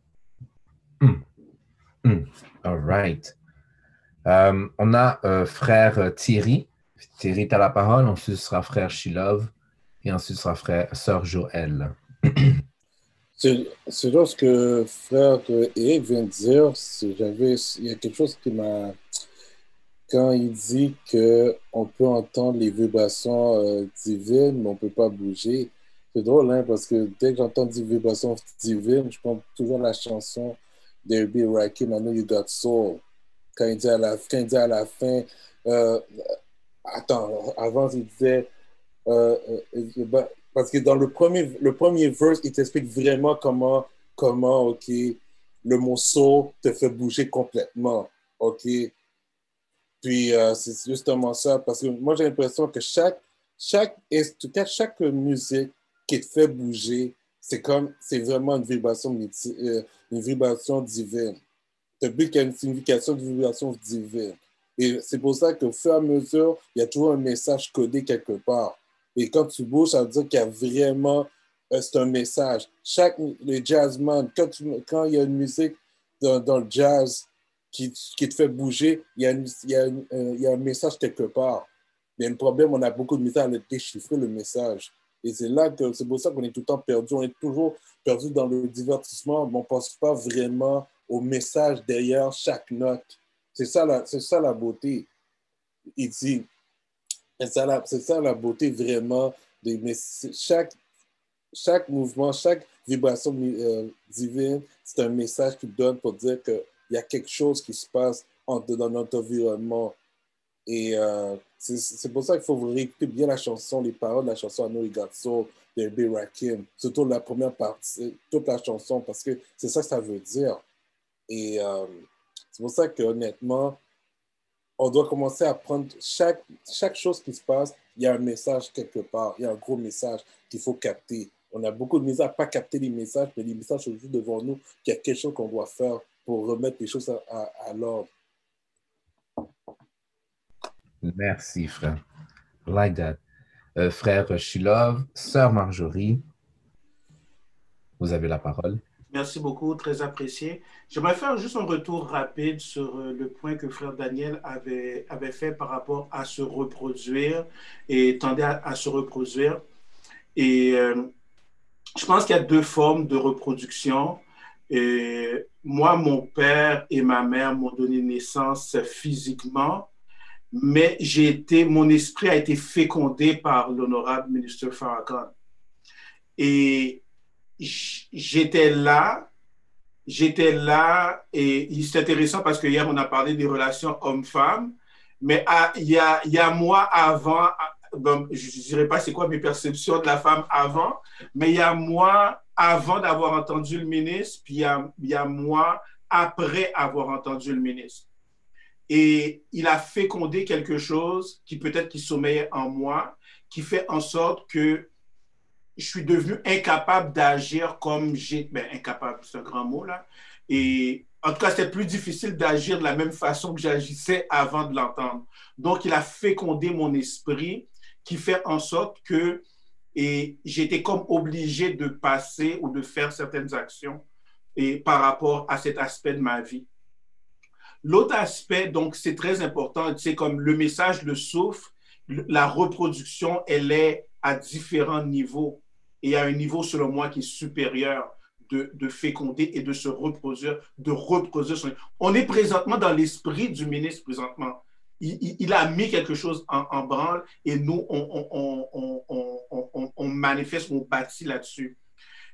Mm. Mm. All right. Um, on a euh, frère Thierry. Thierry, tu as la parole. Ensuite, ce sera frère Shilov. Et ensuite, ce sera frère, sœur Joël. C'est ce que frère Eric vient de dire. Il y a quelque chose qui m'a. Quand il dit qu'on peut entendre les vibrations euh, divines, mais on ne peut pas bouger. C'est drôle, hein, parce que dès que j'entends des vibrations divines, je pense toujours la chanson d'Herbie Rakim, I Know You Got Soul. Quand il dit à la, fin, euh, attends, avant il disait, euh, euh, bah, parce que dans le premier, le premier verse, il t'explique vraiment comment, comment, OK, le morceau te fait bouger complètement, OK? Puis c'est justement ça, parce que moi j'ai l'impression que chaque, chaque, chaque musique qui te fait bouger, c'est comme, c'est vraiment une vibration, une vibration divine. Le but qu'il y a une signification de vibration divine. Et c'est pour ça qu'au fur et à mesure, il y a toujours un message codé quelque part. Et quand tu bouges, ça veut dire qu'il y a vraiment, euh, c'est un message. Chaque, les jazzman, quand, quand il y a une musique dans, dans le jazz qui, qui, te fait bouger, il y, a il, y a euh, il y a un message quelque part. Mais le problème, on a beaucoup de misère à déchiffrer le message. Et c'est là que c'est pour ça qu'on est tout le temps perdu. On est toujours perdu dans le divertissement, mais on ne pense pas vraiment au message derrière chaque note. C'est ça la, c'est ça la beauté. Il dit, c'est ça la, c'est ça la beauté vraiment. Des, chaque, chaque mouvement, chaque vibration euh, divine, c'est un message qu'il donne pour dire qu'il y a quelque chose qui se passe dans notre environnement. Et euh, c'est pour ça qu'il faut réécouter bien la chanson, les paroles de la chanson Got Soul de B. Rakim, surtout la première partie, toute la chanson, parce que c'est ça que ça veut dire. Et euh, c'est pour ça qu'honnêtement, on doit commencer à prendre chaque, chaque chose qui se passe, il y a un message quelque part, il y a un gros message qu'il faut capter. On a beaucoup de misère à ne pas capter les messages, mais les messages sont juste devant nous, qu'il y a quelque chose qu'on doit faire pour remettre les choses à, à l'ordre. Merci, frère. Like that. Euh, frère Shilov, sœur Marjorie, vous avez la parole. Merci beaucoup, très apprécié. J'aimerais faire juste un retour rapide sur euh, le point que frère Daniel avait, fait par rapport à se reproduire et tendait à, se reproduire. Et euh, je pense qu'il y a deux formes de reproduction. Et moi, mon père et ma mère m'ont donné naissance physiquement, mais j'ai été, mon esprit a été fécondé par l'honorable ministre Farrakhan. Et j'étais là, j'étais là, et c'est intéressant parce que hier on a parlé des relations hommes-femmes, mais il y a, moi avant, je ne dirais pas c'est quoi mes perceptions de la femme avant, mais il y a moi avant d'avoir entendu le ministre, puis il y a, y a moi après avoir entendu le ministre. Et il a fécondé quelque chose qui peut-être qui sommeillait en moi, qui fait en sorte que je suis devenu incapable d'agir comme j'ai... Ben, incapable, c'est un grand mot là. Et en tout cas, c'est plus difficile d'agir de la même façon que j'agissais avant de l'entendre. Donc, il a fécondé mon esprit qui fait en sorte que j'étais comme obligé de passer ou de faire certaines actions et par rapport à cet aspect de ma vie. L'autre aspect, donc, c'est très important, c'est comme le message le souffle, la reproduction, elle est à différents niveaux et à un niveau, selon moi, qui est supérieur. de, de, féconder et de se reproduire, de reproduire son... On est présentement dans l'esprit du ministre présentement. Il, a mis quelque chose en, branle et nous, on manifeste, on bâtit là-dessus.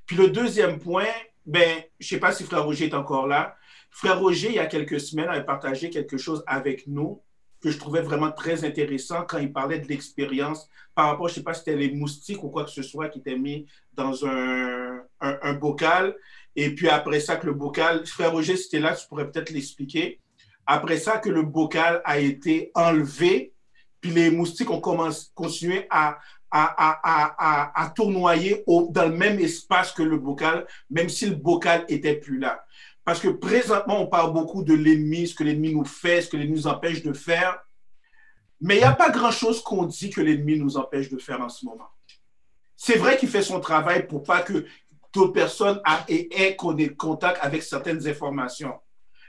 Puis le deuxième point, ben, je ne sais pas si Frère Roger est encore là. Frère Roger, il y a quelques semaines, avait partagé quelque chose avec nous que je trouvais vraiment très intéressant quand il parlait de l'expérience par rapport, je ne sais pas si c'était les moustiques ou quoi que ce soit qui étaient mis dans un, un, bocal. Et puis après ça, que le bocal, frère Roger, si tu là, tu pourrais peut-être l'expliquer. Après ça, que le bocal a été enlevé, puis les moustiques ont commencé, continué à, à, à, à, tournoyer dans le même espace que le bocal, même si le bocal était plus là. Parce que présentement, on parle beaucoup de l'ennemi, ce que l'ennemi nous fait, ce que l'ennemi nous empêche de faire. Mais il n'y a pas grand-chose qu'on dit que l'ennemi nous empêche de faire en ce moment. C'est vrai qu'il fait son travail pour pas que d'autres personnes aient contact avec certaines informations.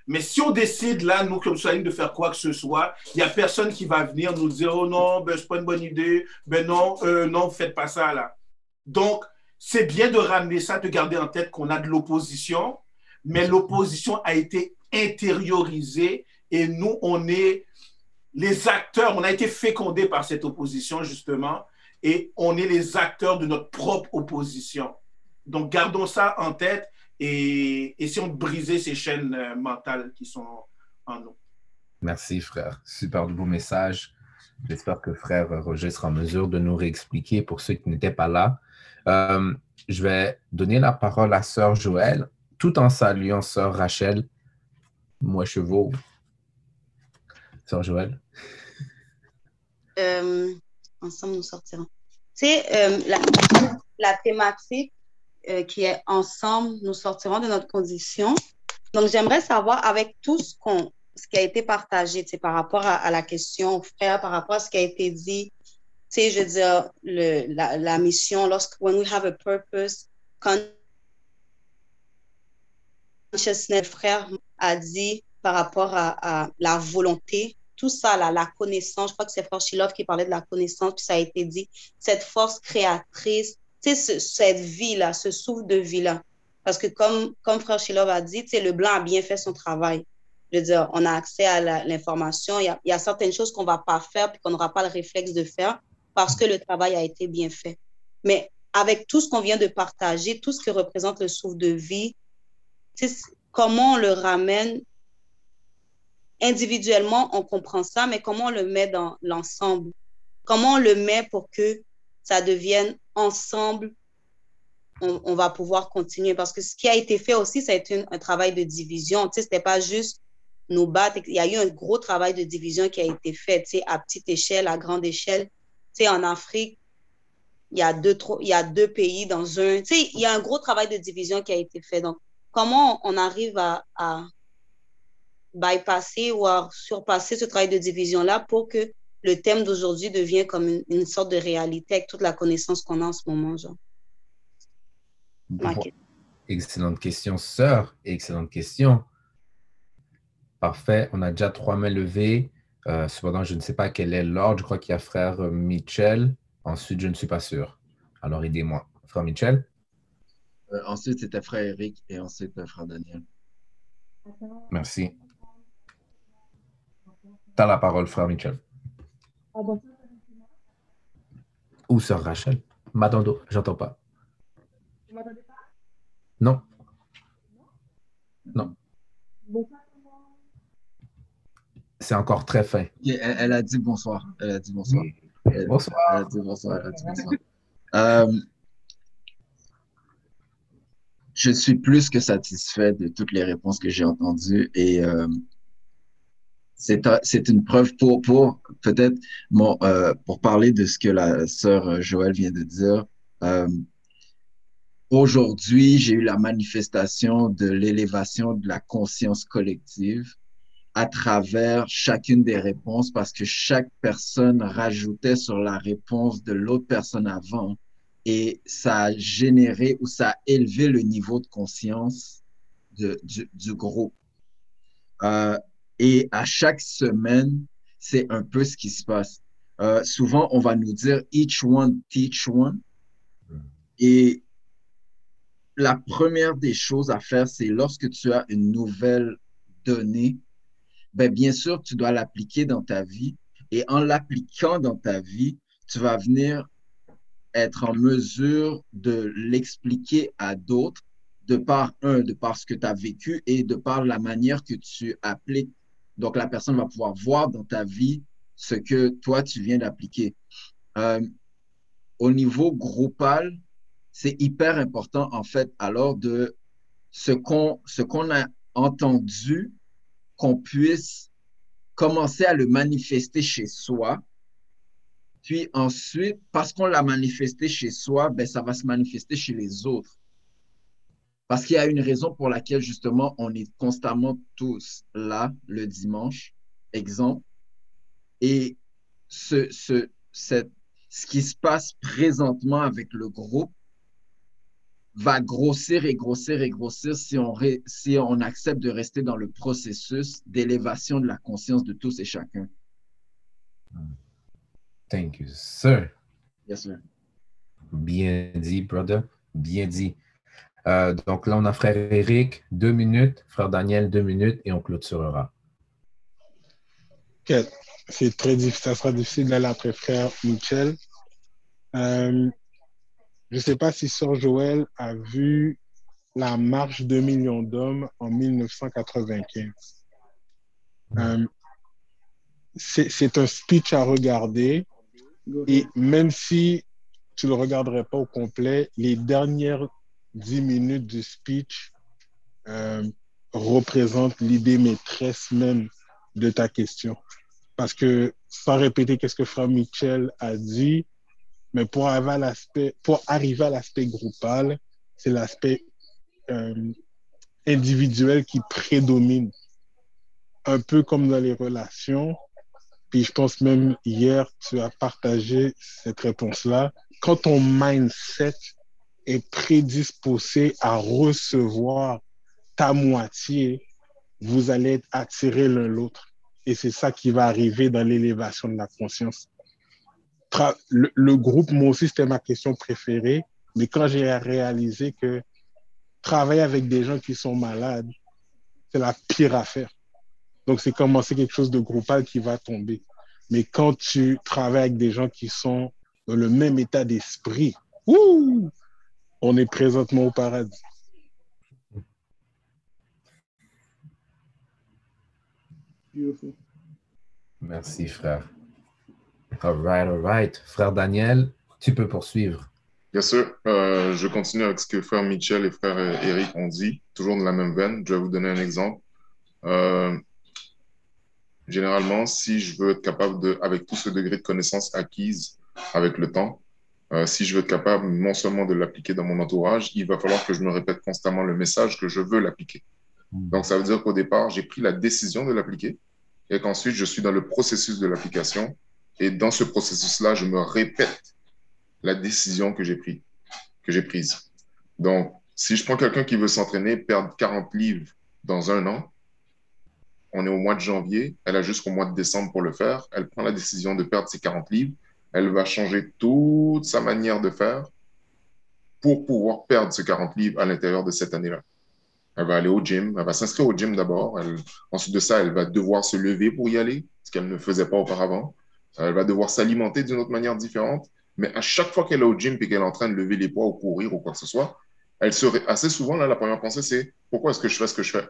Mais si on décide là, nous, comme ça, de faire quoi que ce soit, il n'y a personne qui va venir nous dire Oh non, ben, c'est pas une bonne idée, ben non, euh, non, faites pas ça là. Donc, c'est bien de ramener ça, de garder en tête qu'on a de l'opposition, mais l'opposition a été intériorisée et nous, on est les acteurs, on a été fécondés par cette opposition, justement, et on est les acteurs de notre propre opposition. Donc, gardons ça en tête et essayons de briser ces chaînes euh, mentales qui sont en nous. Merci, frère. Super beau message. J'espère que frère Roger sera en mesure de nous réexpliquer pour ceux qui n'étaient pas là. Euh, je vais donner la parole à sœur Joël, tout en saluant sœur Rachel. Moi, chevaux. Sœur Joël? Euh, ensemble, nous sortirons. C'est la, la, thématique euh, qui est ensemble, nous sortirons de notre condition. Donc, j'aimerais savoir avec tout ce, qu'on, ce qui a été partagé par rapport à, la question, frère, par rapport à ce qui a été dit, tu sais, je veux dire, le, la, la, mission, lorsque, when we have a purpose, consciousness, frère a dit par rapport à, la volonté, tout ça, là, la connaissance, je crois que c'est Frère Shilov qui parlait de la connaissance, puis ça a été dit, cette force créatrice, ce, cette vie-là, ce souffle de vie-là. Parce que comme, comme Frère Shilov a dit, le blanc a bien fait son travail. Je veux dire, on a accès à l'information. Il, y a certaines choses qu'on ne va pas faire puis qu'on n'aura pas le réflexe de faire parce que le travail a été bien fait. Mais avec tout ce qu'on vient de partager, tout ce qui représente le souffle de vie, comment on le ramène individuellement, on comprend ça, mais comment on le met dans l'ensemble? Comment on le met pour que ça devienne ensemble, on, va pouvoir continuer? Parce que ce qui a été fait aussi, ça a été un, travail de division. Tu sais, c'était pas juste nous battre. Il y a eu un gros travail de division qui a été fait, à petite échelle, à grande échelle. Tu en Afrique, il y a deux, il y a deux pays dans un. Il y a un gros travail de division qui a été fait. Donc, comment on arrive à, à bypasser ou à surpasser ce travail de division-là pour que le thème d'aujourd'hui devient comme une, sorte de réalité avec toute la connaissance qu'on a en ce moment. Genre. Excellente question, sœur. Excellente question. Parfait. On a déjà trois mains levées. Euh, cependant, je ne sais pas quel est l'ordre. Je crois qu'il y a frère Mitchell. Ensuite, je ne suis pas sûr. Alors, aidez-moi. Frère Mitchell. Euh, ensuite, c'était frère Eric et ensuite frère Daniel. Merci. Tu as la parole, frère Mitchell. Ou sœur Rachel? Madando, j'entends pas. Vous m'entendez pas Non. Non. C'est encore très fin. Elle, a dit bonsoir. Elle a dit bonsoir. bonsoir. Elle a dit bonsoir. Elle a dit bonsoir. Euh, je suis plus que satisfait de toutes les réponses que j'ai entendues et euh, c'est une preuve pour, pour peut-être euh, pour parler de ce que la sœur Joël vient de dire. Euh, Aujourd'hui, j'ai eu la manifestation de l'élévation de la conscience collective à travers chacune des réponses parce que chaque personne rajoutait sur la réponse de l'autre personne avant et ça a généré ou ça a élevé le niveau de conscience de, du, du, groupe. Euh, et à chaque semaine, c'est un peu ce qui se passe. Euh, souvent, on va nous dire each one teach one. Et la première des choses à faire, c'est lorsque tu as une nouvelle donnée, ben bien sûr, tu dois l'appliquer dans ta vie. Et en l'appliquant dans ta vie, tu vas venir être en mesure de l'expliquer à d'autres de par, un, de par ce que tu as vécu et de par la manière que tu appliques. Donc, la personne va pouvoir voir dans ta vie ce que toi, tu viens d'appliquer. Euh, au niveau groupal, c'est hyper important, en fait, alors de ce qu'on ce qu'on a entendu, qu'on puisse commencer à le manifester chez soi. Puis ensuite, parce qu'on l'a manifesté chez soi, ben, ça va se manifester chez les autres. Parce qu'il y a une raison pour laquelle, justement, on est constamment tous là le dimanche, exemple. Et ce, ce, cette, ce qui se passe présentement avec le groupe va grossir et grossir et grossir si on, si on accepte de rester dans le processus d'élévation de la conscience de tous et chacun. Thank you, sir. Yes, sir. Bien dit, brother. Bien dit. Euh, donc là, on a frère Eric, deux minutes, frère Daniel, deux minutes, et on clôturera. Ok. C'est très difficile, ça sera difficile d'aller après frère Michel. Euh, je ne sais pas si Sœur Joël a vu la marche de millions d'hommes en 1995. Euh, c'est un speech à regarder et même si tu ne le regarderais pas au complet, les dernières 10 minutes du speech euh, représentent l'idée maîtresse même de ta question. Parce que, sans répéter qu'est-ce que Frère Michel a dit, mais pour arriver à l'aspect, pour arriver à l'aspect groupal, c'est l'aspect euh, individuel qui prédomine. Un peu comme dans les relations. Puis je pense même hier, tu as partagé cette réponse-là. Quand ton mindset est prédisposé à recevoir ta moitié, vous allez être attirés l'un l'autre. Et c'est ça qui va arriver dans l'élévation de la conscience. le, groupe, moi aussi, c'était ma question préférée. Mais quand j'ai réalisé que travailler avec des gens qui sont malades, c'est la pire affaire. Donc, c'est commencer quelque chose de groupal qui va tomber. Mais quand tu travailles avec des gens qui sont dans le même état d'esprit, ouh, on est présentement au paradis. Merci, frère. All right, all right. Frère Daniel, tu peux poursuivre. Bien sûr. Euh, je continue avec ce que frère Michel et frère Eric ont dit, toujours dans la même veine. Je vais vous donner un exemple. Euh, généralement, si je veux être capable de, avec tout ce degré de connaissance acquise avec le temps, euh, si je veux être capable non seulement de l'appliquer dans mon entourage, il va falloir que je me répète constamment le message que je veux l'appliquer. Hmm. Donc, ça veut dire qu'au départ, j'ai pris la décision de l'appliquer et qu'ensuite, je suis dans le processus de l'application. Et dans ce processus-là, je me répète la décision que j'ai prise. Que j'ai prise. Donc, si je prends quelqu'un qui veut s'entraîner, perdre 40 livres dans un an, on est au mois de janvier, elle a jusqu'au mois de décembre pour le faire, elle prend la décision de perdre ses 40 livres, elle va changer toute sa manière de faire pour pouvoir perdre ce 40 livres à l'intérieur de cette année-là. Elle va aller au gym, elle va s'inscrire au gym d'abord. Ensuite de ça, elle va devoir se lever pour y aller, ce qu'elle ne faisait pas auparavant. Elle va devoir s'alimenter d'une autre manière différente. Mais à chaque fois qu'elle est au gym et qu'elle est en train de lever les poids ou courir ou quoi que ce soit, elle serait assez souvent, là, la première pensée, c'est pourquoi est-ce que je fais ce que je fais?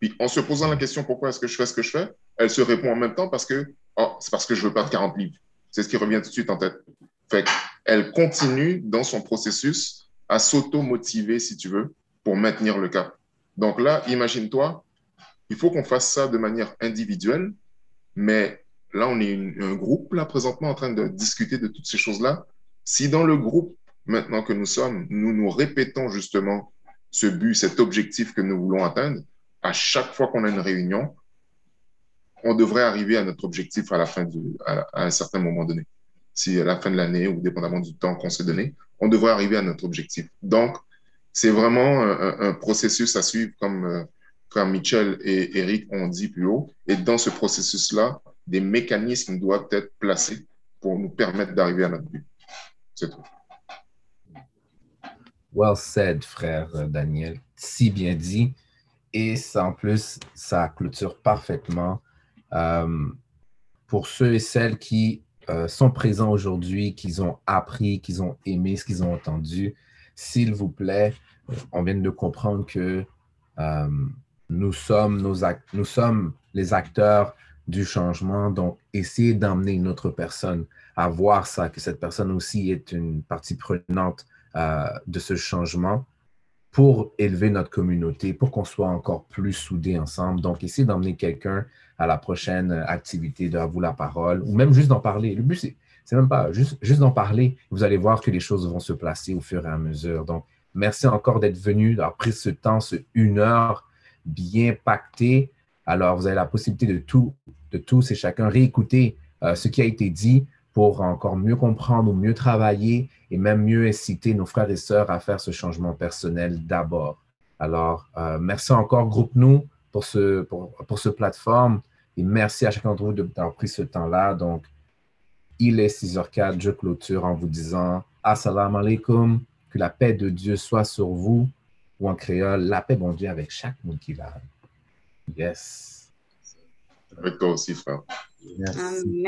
Puis en se posant la question pourquoi est-ce que je fais ce que je fais, elle se répond en même temps parce que oh, c'est parce que je veux perdre 40 livres. C'est ce qui revient tout de suite en tête. Fait elle continue dans son processus à s'auto-motiver, si tu veux, pour maintenir le cap. Donc là, imagine-toi, il faut qu'on fasse ça de manière individuelle, mais là, on est un groupe, là, présentement, en train de discuter de toutes ces choses-là. Si dans le groupe, maintenant que nous sommes, nous nous répétons justement ce but, cet objectif que nous voulons atteindre, à chaque fois qu'on a une réunion, on devrait arriver à notre objectif à la fin de, à, un certain moment donné. Si à la fin de l'année ou dépendamment du temps qu'on s'est donné, on devrait arriver à notre objectif. Donc, c'est vraiment un, processus à suivre comme euh, frère Michel et Eric ont dit plus haut. Et dans ce processus-là, des mécanismes doivent être placés pour nous permettre d'arriver à notre but. C'est tout. Well said, frère Daniel. Si bien dit. Et en plus, ça clôture parfaitement euh, pour ceux et celles qui euh, sont présents aujourd'hui, qui ont appris, qui ont aimé ce qu'ils ont entendu. S'il vous plaît, on vient de comprendre que euh, nous, sommes nous sommes les acteurs du changement. Donc, essayez d'emmener une autre personne à voir ça, que cette personne aussi est une partie prenante de ce changement pour élever notre communauté, pour qu'on soit encore plus soudés ensemble. Donc, essayez d'emmener quelqu'un à la prochaine activité de vous la parole, ou même juste d'en parler. Le but, c'est même pas juste, juste d'en parler. Vous allez voir que les choses vont se placer au fur et à mesure. Donc, merci encore d'être venu, d'avoir pris ce temps, ce une heure bien pacté. Alors, vous avez la possibilité de, tout, de tous et chacun réécouter euh, ce qui a été dit pour encore mieux comprendre ou mieux travailler et même mieux inciter nos frères et sœurs à faire ce changement personnel d'abord. Alors, euh, merci encore, groupe nous, pour ce, pour, pour ce plateforme et merci à chacun d'entre vous d'avoir pris ce temps-là. Donc, il est 6h04, je clôture en vous disant Assalamu alaikum, que la paix de Dieu soit sur vous, ou en créole, la paix, bon Dieu, avec chaque monde qui va. Yes. Avec toi aussi, frère. Merci.